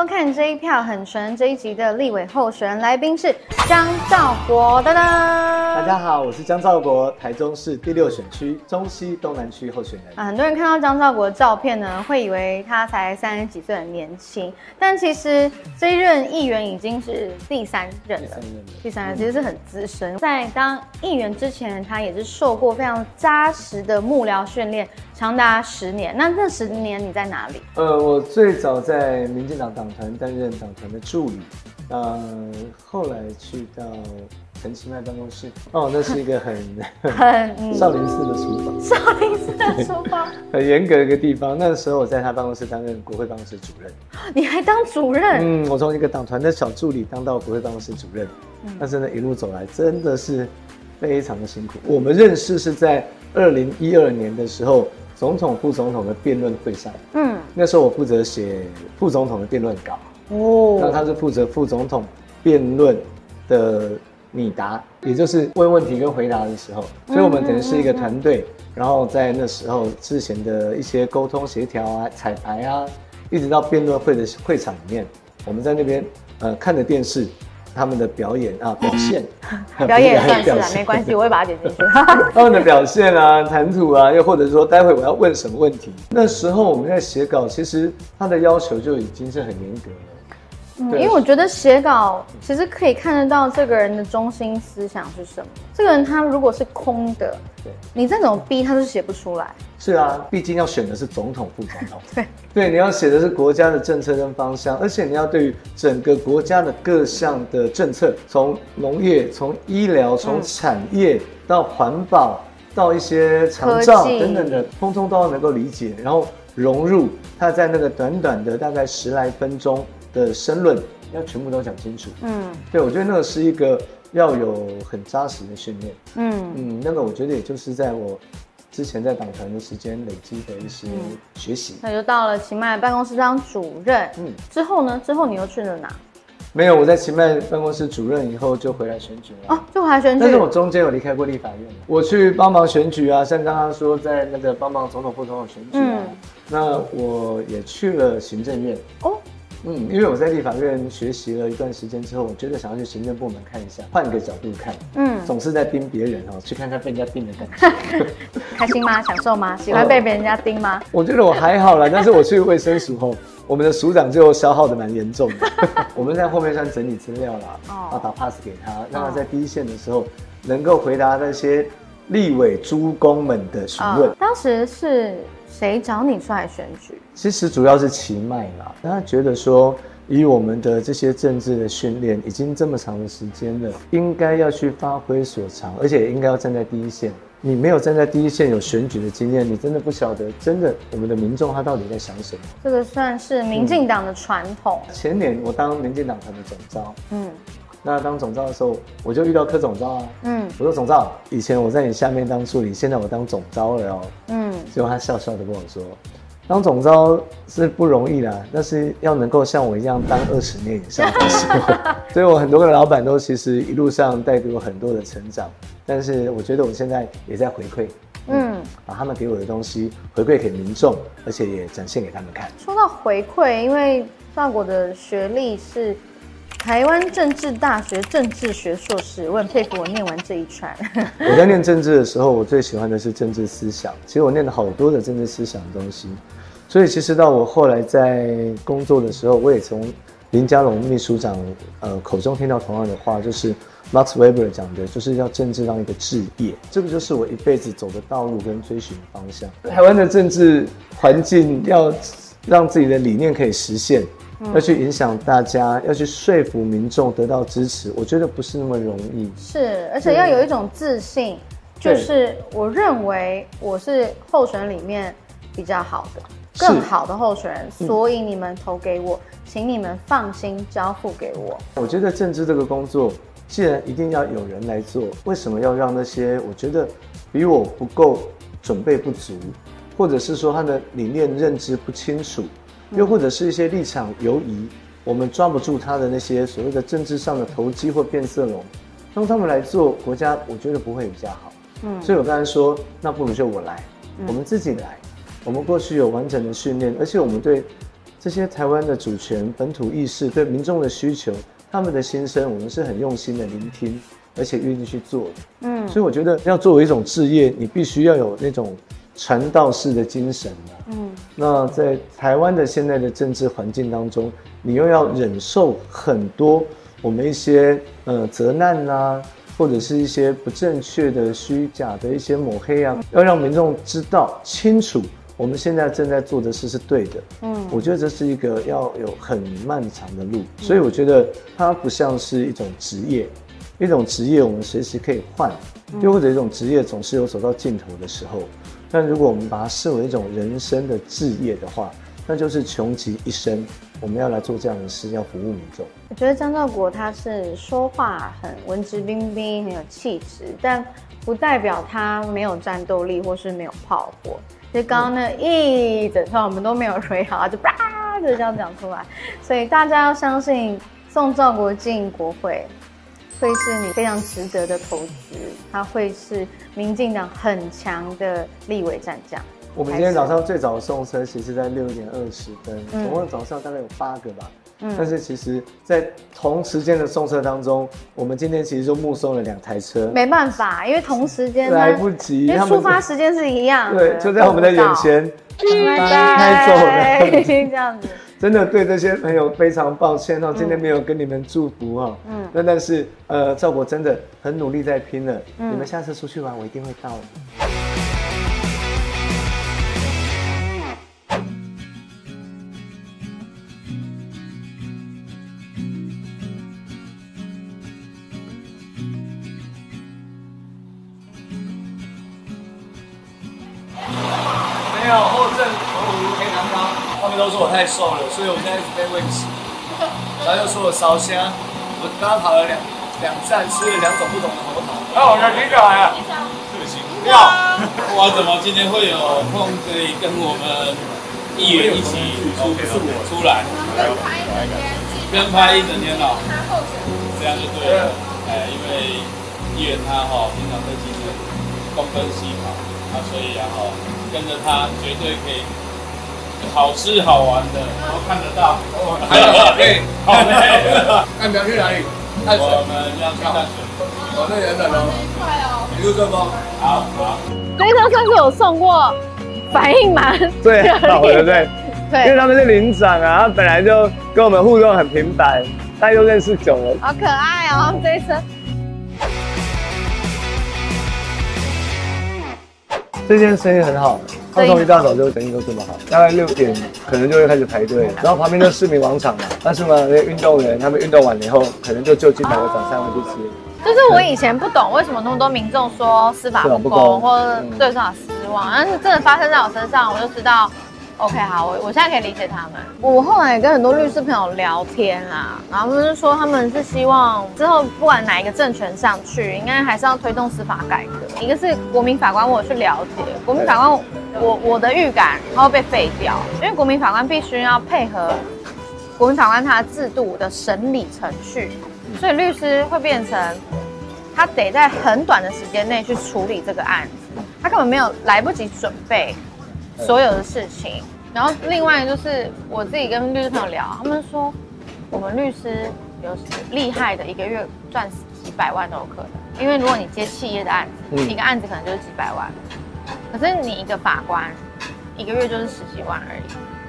收看这一票很纯这一集的立委候选人来宾是张兆国，噔噔。大家好，我是张兆国，台中市第六选区中西东南区候选人。啊，很多人看到张兆国的照片呢，会以为他才三十几岁，很年轻。但其实这一任议员已经是第三任了，第三任其实是很资深。在当议员之前，他也是受过非常扎实的幕僚训练，长达十年。那这十年你在哪里？呃，我最早在民进党党团担任党团的助理，呃，后来去到陈其迈办公室。哦，那是一个很 很 少林寺的厨房，少林寺的厨房，很严格的一个地方。那时候我在他办公室担任国会办公室主任。你还当主任？嗯，我从一个党团的小助理当到国会办公室主任。嗯，但是呢，一路走来真的是非常的辛苦。我们认识是在二零一二年的时候。总统、副总统的辩论会上，嗯，那时候我负责写副总统的辩论稿，哦，那他是负责副总统辩论的拟答，也就是问问题跟回答的时候，所以我们等于是一个团队，然后在那时候之前的一些沟通协调啊、彩排啊，一直到辩论会的会场里面，我们在那边呃看着电视。他们的表演啊，表现，表演也算是啊，没关系，我会把它剪进去。他们的表现啊，谈吐啊，又或者说待会我要问什么问题，那时候我们在写稿，其实他的要求就已经是很严格了。嗯，因为我觉得写稿其实可以看得到这个人的中心思想是什么。这个人他如果是空的，对，你再怎么逼他都写不出来。是啊，毕竟要选的是总统、副总统。对，对，你要写的是国家的政策跟方向，而且你要对于整个国家的各项的政策，从农业、从医疗、从产业到环保。到一些长照等等的，通通都要能够理解，然后融入，他在那个短短的大概十来分钟的申论，要全部都讲清楚。嗯对，我觉得那个是一个要有很扎实的训练。嗯嗯，那个我觉得也就是在我之前在党团的时间累积的一些学习。那就到了秦迈办公室当主任，嗯，之后呢？之后你又去了哪？没有，我在秦迈办公室主任以后就回来选举了。哦，就回来选举。但是我中间有离开过立法院，我去帮忙选举啊，像刚刚说在那个帮忙总统、副总统选举啊，嗯那我也去了行政院。哦，嗯，因为我在立法院学习了一段时间之后，我觉得想要去行政部门看一下，换个角度看，嗯总是在盯别人哦，去看看被人家盯的感觉。开心吗？享受吗？喜欢被别人家盯吗？我觉得我还好啦，但是我去卫生署后，我们的署长就消耗的蛮严重的。我们在后面算整理资料啦，哦要打 pass 给他，让他在第一线的时候能够回答那些立委诸公们的询问。啊当时是谁找你出来选举？其实主要是奇迈啦，他觉得说，以我们的这些政治的训练，已经这么长的时间了，应该要去发挥所长，而且应该要站在第一线。你没有站在第一线有选举的经验，你真的不晓得，真的我们的民众他到底在想什么。这个算是民进党的传统。前年我当民进党团的总召，嗯那当总召的时候，我就遇到柯总召啊，嗯我说总召，以前我在你下面当助理，现在我当总召了哦。嗯，结果他笑笑的跟我说，当总召是不容易啦，但是要能够像我一样当二十年以上的时候。所以我很多个老板都其实一路上带给我很多的成长，但是我觉得我现在也在回馈，嗯，把他们给我的东西回馈给民众，而且也展现给他们看。说到回馈，因为赵国的学历是台湾政治大学政治学硕士，我很佩服我念完这一串。我在念政治的时候，我最喜欢的是政治思想。其实我念了好多的政治思想的东西，所以其实到我后来在工作的时候，我也从林佳龙秘书长呃口中听到同样的话，就是 Max Weber 讲的，就是要政治让一个置业，这个就是我一辈子走的道路跟追寻的方向。台湾的政治环境要让自己的理念可以实现。嗯要去影响大家，要去说服民众得到支持，我觉得不是那么容易。是，而且要有一种自信，就是我认为我是候选人里面比较好的、更好的候选人，嗯所以你们投给我，请你们放心交付给我。我觉得政治这个工作，既然一定要有人来做，为什么要让那些我觉得比我不够准备不足，或者是说他的理念认知不清楚，又或者是一些立场犹疑，我们抓不住他的那些所谓的政治上的投机或变色龙，让他们来做国家，我觉得不会比较好。嗯所以我刚才说，那不如就我来，嗯我们自己来。我们过去有完整的训练，而且我们对这些台湾的主权、本土意识、对民众的需求、他们的心声，我们是很用心的聆听，而且愿意去做的。嗯所以我觉得要作为一种置业，你必须要有那种传道式的精神啊。嗯。那在台湾的现在的政治环境当中，你又要忍受很多我们一些呃责难啊，或者是一些不正确的、虚假的一些抹黑啊，要让民众知道清楚，我们现在正在做的事是对的。嗯。我觉得这是一个要有很漫长的路，所以我觉得它不像是一种职业，一种职业我们随时可以换，嗯。又或者一种职业总是有走到尽头的时候。但如果我们把它视为一种人生的置业的话，那就是穷极一生，我们要来做这样的事，要服务民众。我觉得张兆国他是说话很文质彬彬，很有气质，但不代表他没有战斗力或是没有炮火。就刚刚那一整串我们都没有 r 好，就啪就这样讲出来，所以大家要相信送赵国进国会会是你非常值得的投资，他会是民进党很强的立委战将。我们今天早上最早送车，其实在六点二十分，嗯总共早上大概有八个吧。嗯但是其实，在同时间的送车当中，我们今天其实就目送了两台车，没办法，因为同时间呢来不及因为出发时间是一样的，对，就在我们的眼前拜开走拜，了。这样子。真的对这些朋友非常抱歉哦，今天没有跟你们祝福哦。嗯那但是呃，赵国真的很努力在拼了，嗯你们下次出去玩，我一定会到的。所以我现在一直被喂食，然后又说我烧香，我刚刚跑了两两站，吃了两种不同的喉糖。那我的听起来啊，对不起，你好，哇，怎么今天会有空可以跟我们议员一起出出来？跟拍一整天哦，这样就对了。哎，因为议员他哈平常在基层东奔西跑，啊，所以然后跟着他绝对可以好吃好玩的都看得到。还有对，好嘞。那你要去哪里？淡水。我们要去淡水。我，那也冷哦。一路顺风。好好。这一车算是有送过，反应蛮最好的，对。对，因为他们是领长啊，他本来就跟我们互动很频繁，大家都认识久了。好可爱哦，这一车。这件生意很好，他从一大早就生意都这么好，大概六点可能就会开始排队，然后旁边的市民广场嘛，但是呢，那些运动员他们运动完了以后，可能就就近买个早餐回去吃。就是我以前不懂为什么那么多民众说司法不公或者对司法失望，但是真的发生在我身上，我就知道。OK，好，我我现在可以理解他们。我后来也跟很多律师朋友聊天啦，然后他们就说他们是希望之后不管哪一个政权上去，应该还是要推动司法改革。一个是国民法官，我去了解国民法官，我我的预感他会被废掉，因为国民法官必须要配合国民法官他制度的审理程序，所以律师会变成他得在很短的时间内去处理这个案子，他根本没有来不及准备。所有的事情，然后另外就是我自己跟律师朋友聊，他们说我们律师有厉害的，一个月赚几百万都有可能。因为如果你接企业的案子，一个案子可能就是几百万，可是你一个法官一个月就是十几万而已。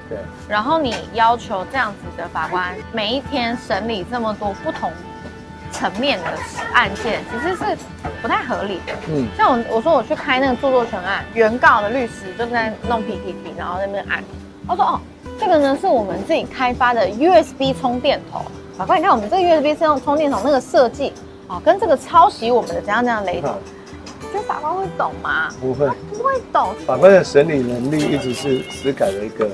对。然后你要求这样子的法官每一天审理这么多不同。层面的案件其实是不太合理的。嗯，像我我说我去开那个著作权案，原告的律师就在弄 PPT，然后那边按，他说哦，这个呢是我们自己开发的 USB 充电头。法官，你看我们这个 USB 是用充电头那个设计，哦，跟这个抄袭我们的怎样怎样雷同。觉得法官会懂吗？不会，不会懂。法官的审理能力一直是司改的一个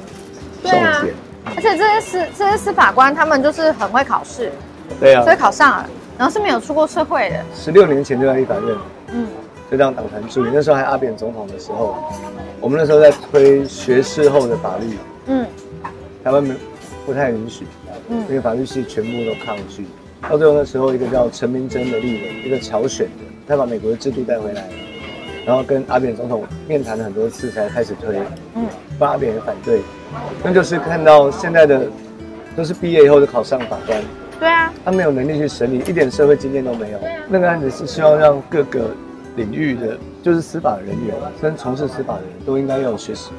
重点。而且这些司这些司法官他们就是很会考试，对啊，所以考上了。然后是没有出过社会的，十六年前就在立法院，嗯，就当党团助理。那时候还阿扁总统的时候，我们那时候在推学士后的法律，嗯，台湾没不太允许，嗯，因为法律系全部都抗拒。到最后那时候，一个叫陈明真的立委，一个侨选的，他把美国的制度带回来，然后跟阿扁总统面谈了很多次，才开始推，嗯，阿扁也反对。那就是看到现在的都是毕业以后就考上法官。对啊，他没有能力去审理，一点社会经验都没有。那个案子是希望让各个领域的，就是司法人员跟从事司法的人都应该要有学士，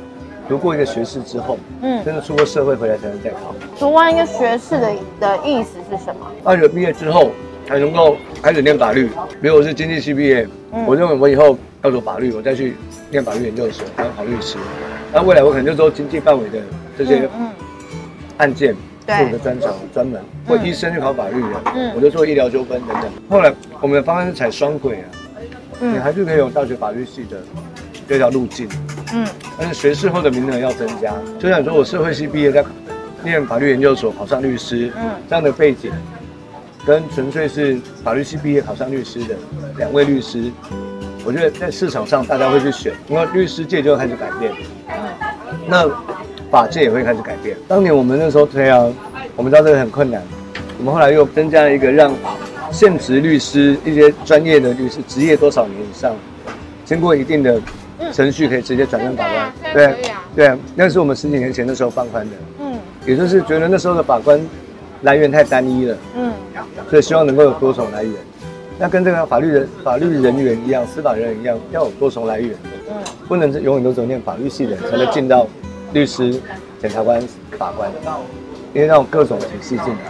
读过一个学士之后，嗯，真的出过社会回来才能再考。读完一个学士的的意思是什么？大学毕业之后才能够开始念法律。比如我是经济系毕业，我认为我以后要走法律，我再去念法律研究所当考律师。那未来我可能就做经济范围的这些案件。做的专长专门，或医生去考法律的，嗯，我就做医疗纠纷等等。后来我们的方案是采双轨啊，嗯，你还是可以有大学法律系的这条路径，嗯，但是学士后的名额要增加。就像说我社会系毕业，在念法律研究所考上律师，嗯，这样的背景，跟纯粹是法律系毕业考上律师的两位律师，我觉得在市场上大家会去选，因为律师界就要开始改变，嗯，那。法界也会开始改变。当年我们那时候推啊，我们知道这个很困难。我们后来又增加了一个，让现职律师一些专业的律师，职业多少年以上，经过一定的程序，可以直接转任法官。对对，那是我们十几年前的时候放宽的。嗯，也就是觉得那时候的法官来源太单一了。嗯，所以希望能够有多重来源。那跟这个法律人法律人员一样，司法人员一样，要有多重来源。嗯，不能是永远都只念法律系的才能进到。律师、检察官、法官，因为那种各种形式进来。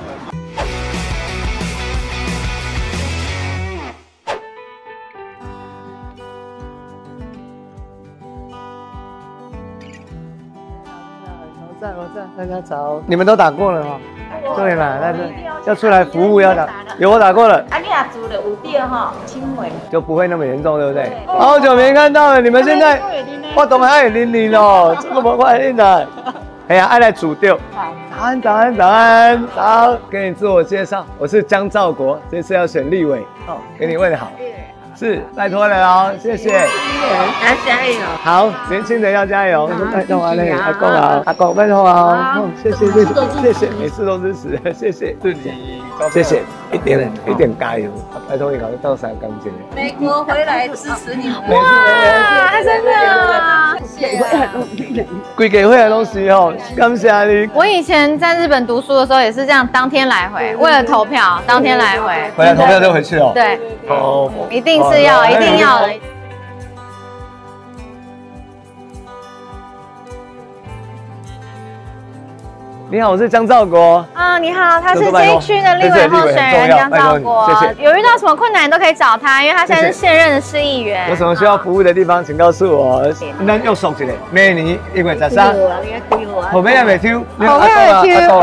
我在，我在，大家早。你们都打过了吗？对嘛，那是要出来服务要打，有我打过了。啊，你也做了五点哈，轻微，就不会那么严重，对不对？好久没看到了，你们现在，我懂还有玲玲哦，这么快进来，哎呀，爱来煮掉。好，早安，早安，早安，早。给你自我介绍，我是江兆国，这次要选立委，哦，给你问好。是，拜托了哦，谢谢。要加油。好，年轻人要加油。拜托完了，阿公啊，阿公拜托啊，哦谢谢谢谢谢谢，每次都支持，谢谢。祝你谢谢，一点一点加油，拜托你搞到三钢筋。美国回来支持你们。哇，真的。贵给会的东西哦，感谢你。我以前在日本读书的时候也是这样，当天来回，为了投票，当天来回。回来投票就回去哦。对，哦，一定是要，一定要的。你好，我是江兆国。啊，你好，他是这一区的立委候选人江兆国。谢谢。有遇到什么困难都可以找他，因为他现在是现任的市议员。有什么需要服务的地方，请告诉我。那又熟一个，明年一月十三。后面也未抽，后面也未抽。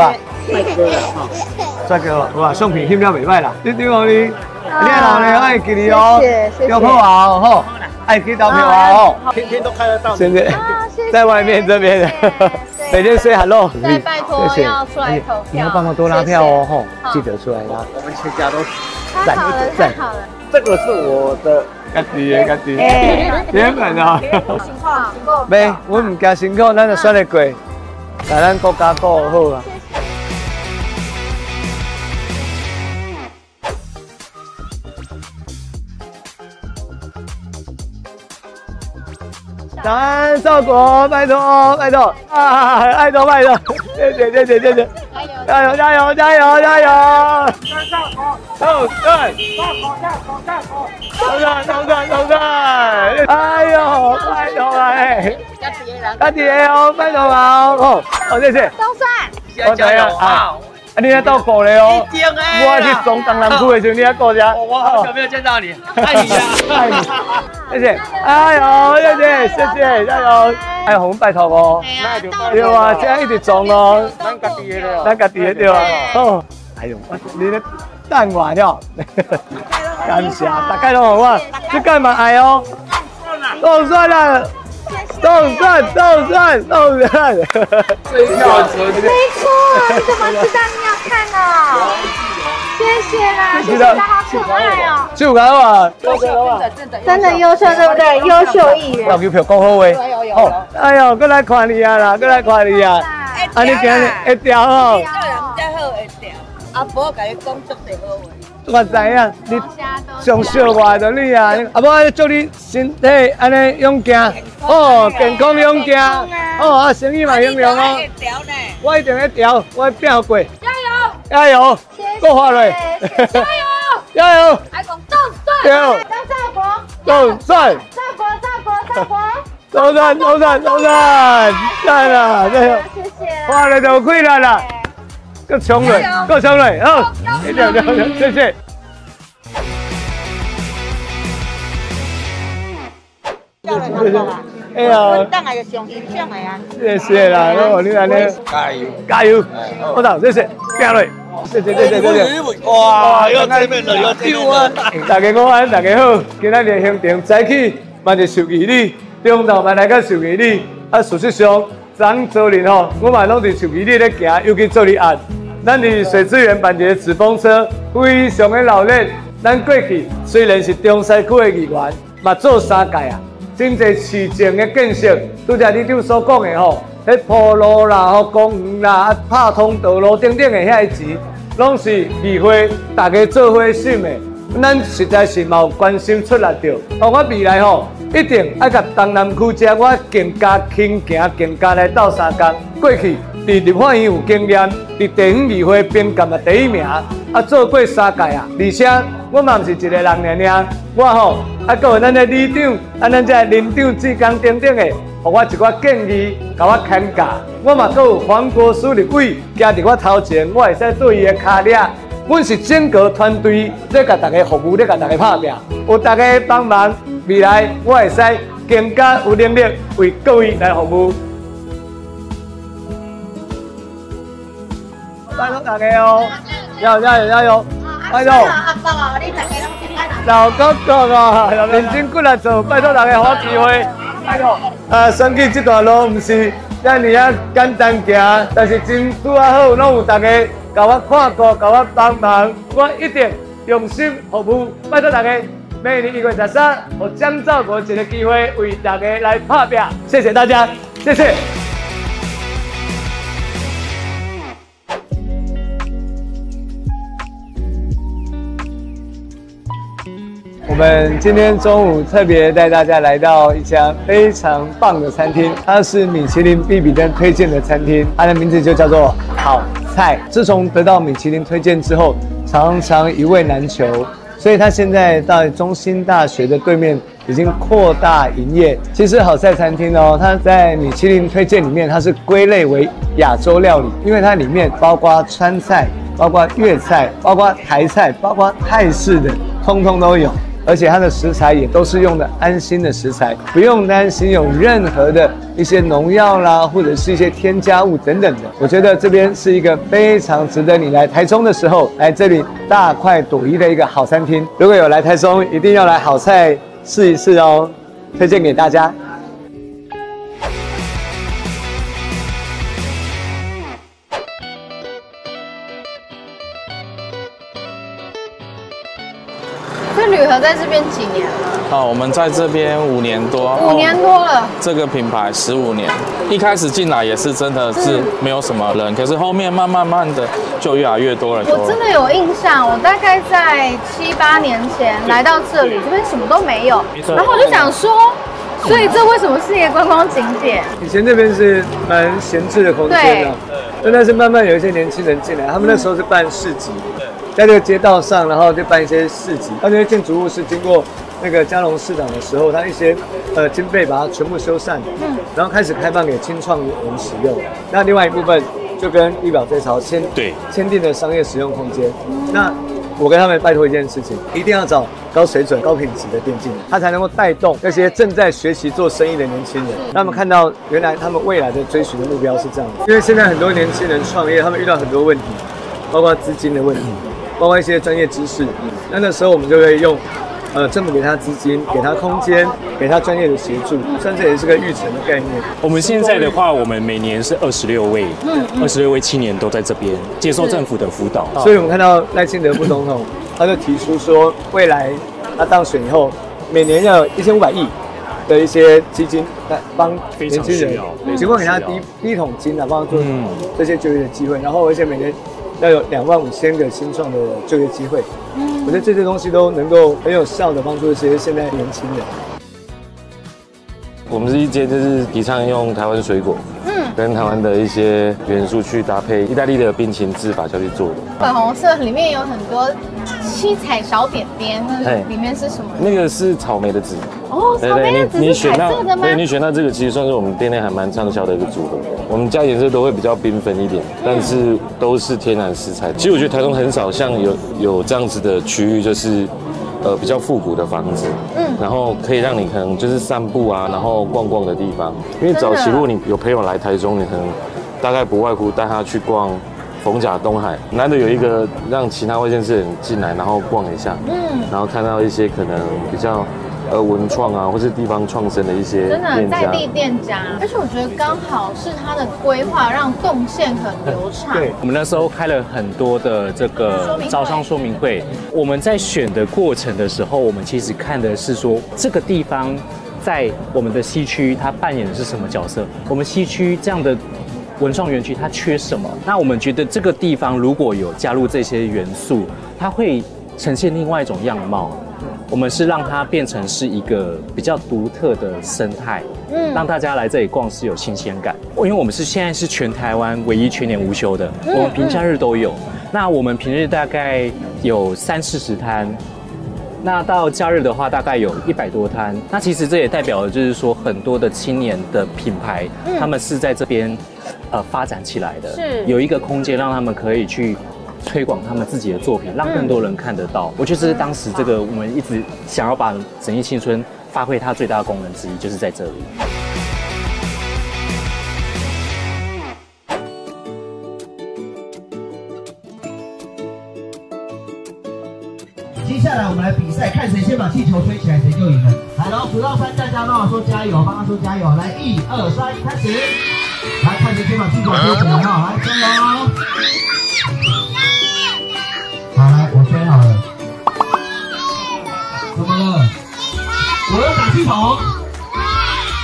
啊，帅哥，哇，相片翕了袂歹啦。你对我你，你老呢爱给你哦，要好啊，吼，爱去投票啊，吼，天天都看得到。现在 在外面这边，每天 say hello。再拜托要出来投票。你要帮忙多拉票哦，吼，记得出来拉。我们全家都太好了，太好了。这个是我的家己的家己。原本啊。辛苦 没，我唔惊辛苦，咱就选得过，把咱国家顾好啊。早安，少国，拜托，拜托啊，拜托，拜托，谢谢，谢谢，谢谢，加油，加油，加油，加油！斗战，斗战，斗战，斗战！哎呦，拜托哎，家己的哦，拜托啊，哦，好，谢谢。都算。我知啊，啊，你喺倒顾咧哦，我去从东南区的时候，你喺顾家。我好久没有见到你，爱你呀，爱你，谢谢，哎呦，谢谢，谢谢，加油！哎呦，我们拜托哦，对啊，这样一直撞哦，咱家己的了，咱家己的对啊，哦，哎呦，你的蛋完了，感谢，大概都好啊，这干嘛哎哦，都算了。都算，都算，都算。没错，这黄鸡蛋你要看哦。谢谢啦，谢谢大家，好可爱哦。就看啊，真的优秀，对不对？优秀议员。投票讲好话。哦，哎呦，过来看你啊啦，过来看你啊。啊，你今日会调哦。做人好会调，阿婆甲你讲足侪好话。我知影，你上笑我就你啊，阿婆祝你身体安尼勇健，哦，健康勇健，哦啊，生意嘛兴隆哦。我一定会调，我会拼过。加油！加油！够发嘞！加油！加油！还讲动帅！对，张兆国，动帅！兆国，兆国，兆国。动帅，动帅，动帅！赞了，加油！谢谢。发了就亏了啦。够冲嘞，够冲嘞，好，一定要谢谢。哎呀，当然就上欣赏的啊。谢谢啦，哦，你安尼加油，加油，好的，谢谢，拼嘞，谢谢，谢谢，谢谢。哇，又见面了，又见面了。大家午安，大家好，今仔日行程早起，嘛是授旗礼，中昼嘛来个授旗礼，啊，事实上，咱做人吼，我嘛拢伫授旗礼咧行，尤其做哩案。咱伫水资源办一个纸风车，非常的老练。咱过去虽然是中西区的议员，嘛做三届啊，真侪市政的建设，拄则你长所讲的吼，迄铺路啦、吼公园啦、啊拍通道路等等的遐个钱，拢是议会大家做伙想的。咱实在是嘛有关心出力着，哦，我未来吼一定爱甲东南区遮我更加轻行，更加来斗三工。过去伫立法院有经验，伫地方议会评鉴嘛第一名，啊做过三届啊，而且我嘛毋是一个人尔尔，我吼啊，搁有咱的里长，啊咱这林长、志刚等等的，互我一寡建议，甲我牵教。我嘛搁有黄国书立委加伫我头前，我会使对伊的脚力。阮是整个团队在甲大家服务，在甲大家拍拼，有大家帮忙，未来我会使更加有能力为各位来服务。拜托大家哦，加油加油加油！拜托。阿伯哦，你大家拢真爱老哥哥啊，认真过来做，拜托大家给我机会。拜托。啊，选举这段路毋是遮尔啊简单行，但是真拄啊好，拢有大家甲我看顾，甲我帮忙，我一定用心服务，拜托大家。每年一月十三，我江兆国一个机会为大家来拍拼，谢谢大家，谢谢。我们今天中午特别带大家来到一家非常棒的餐厅，它是米其林必比登推荐的餐厅，它的名字就叫做好菜。自从得到米其林推荐之后，常常一味难求，所以它现在在中兴大学的对面已经扩大营业。其实好菜餐厅哦，它在米其林推荐里面，它是归类为亚洲料理，因为它里面包括川菜、包括粤菜、包括台菜、包括泰式的，通通都有。而且它的食材也都是用的安心的食材，不用担心有任何的一些农药啦，或者是一些添加物等等的。我觉得这边是一个非常值得你来台中的时候来这里大快朵颐的一个好餐厅。如果有来台中，一定要来好菜试一试哦，推荐给大家。在这边几年了？哦，我们在这边五年多，五年多了。这个品牌十五年，一开始进来也是真的是没有什么人，可是后面慢慢慢的就越来越多人。我真的有印象，我大概在七八年前来到这里，这边什么都没有，然后我就想说，所以这为什么是一个观光景点？以前那边是蛮闲置的空间的，但但是慢慢有一些年轻人进来，他们那时候是办市集，在这个街道上，然后就办一些市集。那这些建筑物是经过那个嘉隆市长的时候，他一些呃经费把它全部修缮，嗯，然后开始开放给青创人使用。那另外一部分就跟地表这潮签对签订的商业使用空间。那我跟他们拜托一件事情，一定要找高水准、高品质的电竞，它才能够带动那些正在学习做生意的年轻人，让他们看到原来他们未来的追寻的目标是这样的。因为现在很多年轻人创业，他们遇到很多问题，包括资金的问题，包括一些专业知识。那那时候我们就会用。呃，政府给他资金，给他空间，给他专业的协助，甚至也是个育成的概念。我们现在的话，我们每年是二十六位，嗯，二十六位青年都在这边接受政府的辅导。所以我们看到赖清德副总统，他就提出说，未来他当选以后，每年要有一千五百亿的一些基金来帮年轻人，提供给他第一第一桶金来帮他做这些就业的机会，然后而且每年要有两万五千个新创的就业机会。我觉得这些东西都能够很有效的帮助一些现在年轻人。我们是一间就是提倡用台湾水果，嗯，跟台湾的一些元素去搭配意大利的冰淇淋制法下去做的。粉红色里面有很多七彩小点点，那里面是什么？那个是草莓的籽。哦，草莓的籽是彩色的吗？对，你选到这个其实算是我们店内还蛮畅销的一个组合。我们家颜色都会比较缤纷一点，但是都是天然食材。其实我觉得台中很少像有有这样子的区域，就是。呃，比较复古的房子，嗯，然后可以让你可能就是散步啊，然后逛逛的地方。因为早期如果你有朋友来台中，你可能大概不外乎带他去逛逢甲东海，难得有一个让其他外县市人进来，然后逛一下，嗯，然后看到一些可能比较。呃，文创啊，或是地方创生的一些真的在地店家，而且我觉得刚好是它的规划让动线很流畅。对，我们那时候开了很多的这个招商说明会，我们在选的过程的时候，我们其实看的是说这个地方在我们的西区它扮演的是什么角色，我们西区这样的文创园区它缺什么？那我们觉得这个地方如果有加入这些元素，它会呈现另外一种样貌。我们是让它变成是一个比较独特的生态，嗯，让大家来这里逛是有新鲜感。因为我们是现在是全台湾唯一全年无休的，我们平假日都有。那我们平日大概有三四十摊，那到假日的话大概有一百多摊。那其实这也代表了就是说很多的青年的品牌，他们是在这边呃发展起来的，是有一个空间让他们可以去。推广他们自己的作品，让更多人看得到。我觉得这是当时这个我们一直想要把整艺青春发挥它最大的功能之一，就是在这里。接下来我们来比赛，看谁先把气球吹起来，谁就赢了。来，然后数到三，大家帮我说加油，帮他说加油。来，一二三，开始。来，看谁先把气球吹起来哈，来加油。好，来，我吹好了。怎么了？我要打气筒。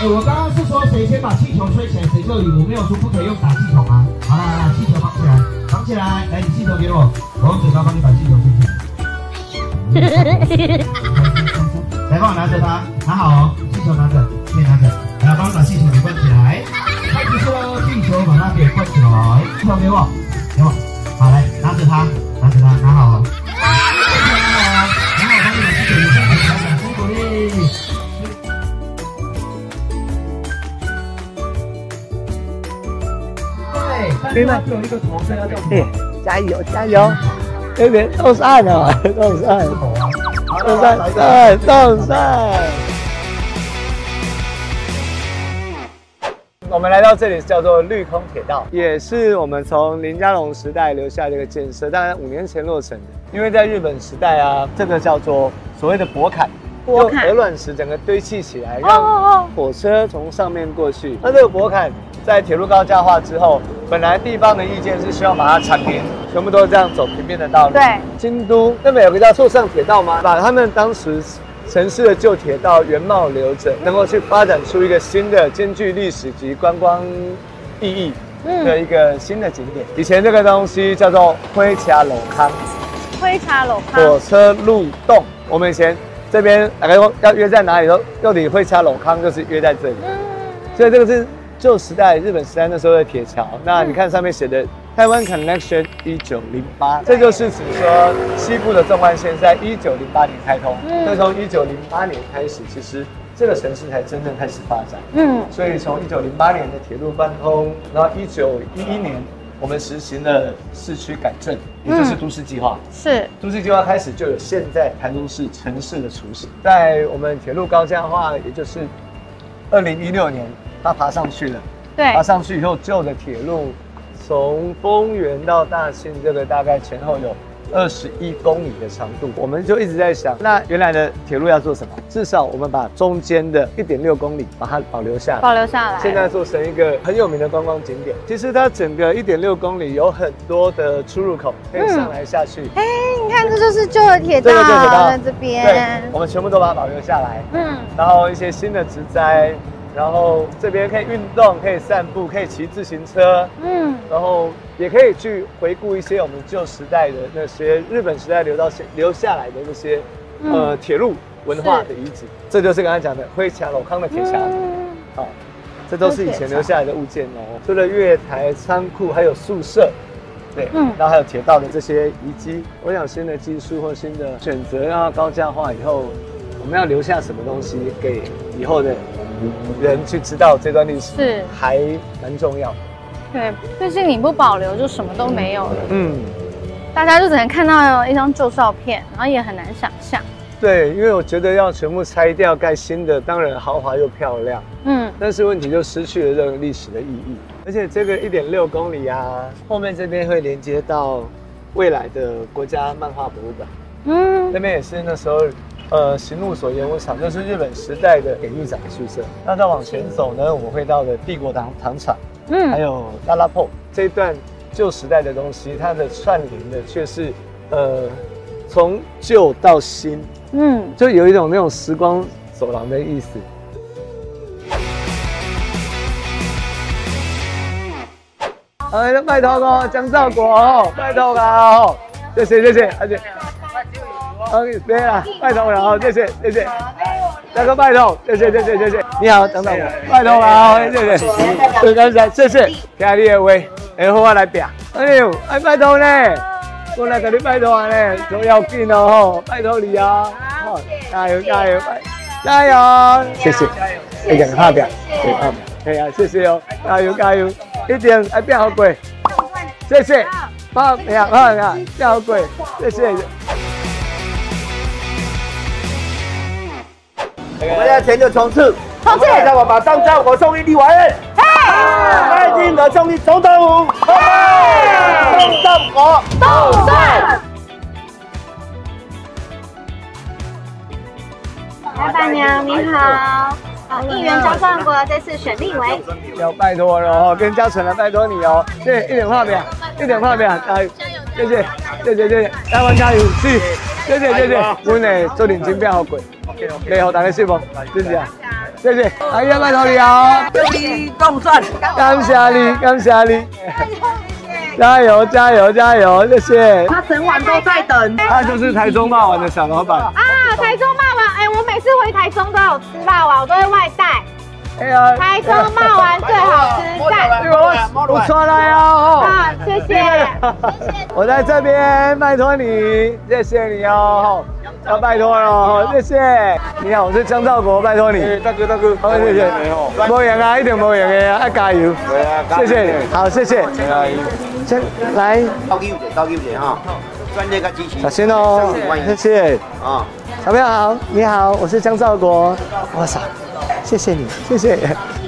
哎，我刚刚是说谁先把气球吹起来谁就赢，我没有说不可以用打气筒啊。好了，好了，气球绑起来，绑起来。来，你气球给我，我用嘴巴帮你把气球吹起来。来，帮我拿着它，拿好哦，气球拿着，可以拿着。来，帮我把气球给灌起来。开始喽，气球把它给灌起来。气球给我，给我。好，来，拿着它，拿着它，拿好哦。拿好，拿好，帮你把气球给灌起来，辛苦嘞。对，但是它只有一个头，所以要叫什么？加油加油！有点冻散了，冻散，冻散，对，冻我们来到这里叫做绿空铁道，也是我们从林佳龙时代留下的一个建设，大概五年前落成的。因为在日本时代啊，这个叫做所谓的博坎，薄坎用鹅卵石整个堆砌起来，让哦火车从上面过去。那这个博坎在铁路高架化之后，本来地方的意见是希望把它铲平，全部都是这样走平面的道路。对，京都那边有个叫坐上铁道吗？把他们当时城市的旧铁道原貌留着，能够去发展出一个新的兼具历史及观光意义的一个新的景点。以前这个东西叫做灰茶楼康灰茶楼康火车路洞，我们以前这边大概说要约在哪里都到底灰茶楼康就是约在这里，所以这个是旧时代日本时代那时候的铁桥。那你看上面写的台湾 Connection 一九零八，这就是指说西部的纵贯线在一九零八年开通。嗯那从一九零八年开始，其实这个城市才真正开始发展。嗯，所以从一九零八年的铁路贯通，然后一九一一年我们实行了市区改正，也就是嗯都市计划。是都市计划开始就有现在台中市城市的雏形，在我们铁路高架化，也就是二零一六年，它爬上去了。对爬上去以后，旧的铁路从丰原到大庆，这个大概前后有二十一公里的长度，我们就一直在想，那原来的铁路要做什么？至少我们把中间的一点六公里把它保留下来，保留下来现在做成一个很有名的观光景点。其实它整个一点六公里有很多的出入口，可以上来下去。哎，你看这就是旧的铁道，这个旧铁道在这对边，，我们全部都把它保留下来。嗯，然后一些新的植栽，然后这边可以运动，可以散步，可以骑自行车，嗯，然后也可以去回顾一些我们旧时代的那些日本时代留到留下来的那些、嗯。呃铁路文化的遗址。这就是刚才讲的灰墙镂康的铁桥，嗯。好、这都是以前留下来的物件哦。除了月台、仓库，还有宿舍。对，嗯。然后还有铁道的这些遗迹，我想新的技术或新的选择让它高架化以后，我们要留下什么东西给以后的人去知道这段历史，是还蛮重要的。对，毕竟你不保留，就什么都没有了，嗯，大家就只能看到一张旧照片，然后也很难想象。对，因为我觉得要全部拆掉盖新的，当然豪华又漂亮，嗯，但是问题就失去了这个历史的意义。而且这个一点六公里啊，后面这边会连接到未来的国家漫画博物馆。嗯，那边也是那时候，呃，行路所演武场，就是日本时代的典狱长宿舍。那再往前走呢，我们会到的帝国糖糖厂，嗯还有拉拉铺这一段旧时代的东西，它的串联的却是，呃，从旧到新，嗯，就有一种那种时光走廊的意思。哎，拜托哦，江兆国哦，拜托啦哦，谢谢谢谢，而且，OK，对啦，拜托了哦，谢谢谢谢，大哥拜托，谢谢谢谢谢谢，你好，等等我，拜托了哦，谢谢，最感谢，谢。谢，听你的话，会好我来拼，哎呦，哎拜托呢，我来给你拜托呢，都要紧哦，拜托你哦，好，加油加油，加油，谢谢，一定拍拼，对拍拼，哎呀，谢谢哦，加油加油。一定哎变好贵，谢谢，好，哎呀，好呀，变好贵，谢谢。我们要在就冲刺，冲刺！让我马上叫我送一粒丸。蔡进和送一总统府，送战火，送战。老板娘你好。好，议员张壮国这次选立委，要拜托了哦，跟嘉诚了，拜托你哦，谢，一点话没有，一点话没有，加油，谢谢，谢谢，谢谢，台湾加油，是，谢谢，谢谢，阮的做认真变好贵，你好，大家幸福，谢谢，谢谢，阿姨拜托你哦，祝你共赚，感谢你，感谢你。加油加油加油！谢谢。他整晚都在等。他就是台中骂完的小老板。啊，台中霸王，哎，我每次回台中都有吃霸王，我都会外带。哎呀，台中霸王最好吃，赞！不错了哟。好，谢谢。我在这边，拜托你，谢谢你哦。要拜托了，谢谢。你好，我是江兆国，拜托你。大哥大哥，好谢谢。没赢啊，一定没赢的啊，要加油。对啊，谢谢你，好谢谢。先来。高级一点，高级一点哈。专业个支持。小心哦，谢谢。啊，小朋友好，你好，我是江兆国。哇塞，谢谢你，谢谢。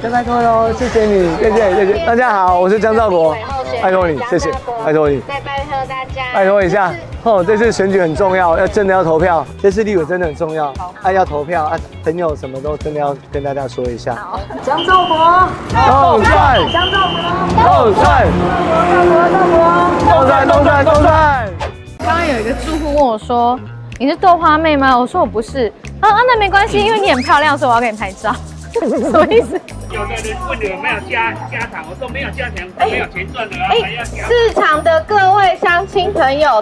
拜拜托喽，谢谢你，谢谢谢谢。大家好，我是江兆国，拜托你，谢谢，拜托你。再拜托大家。拜托一下，哦，这次选举很重要，要真的要投票。这次立委真的很重要，啊要投票啊，朋友什么都真的要跟大家说一下。好江兆国，动算，江兆国，动算，动算，动算，动算。刚刚有一个住户问我说：“你是豆花妹吗？”我说：“我不是。”啊啊，那没关系，因为你很漂亮，所以我要给你拍照。什么意思？有的人问你有没有加加糖，我说没有加糖，没有钱赚的啊，还要加。市场的各位乡亲朋友，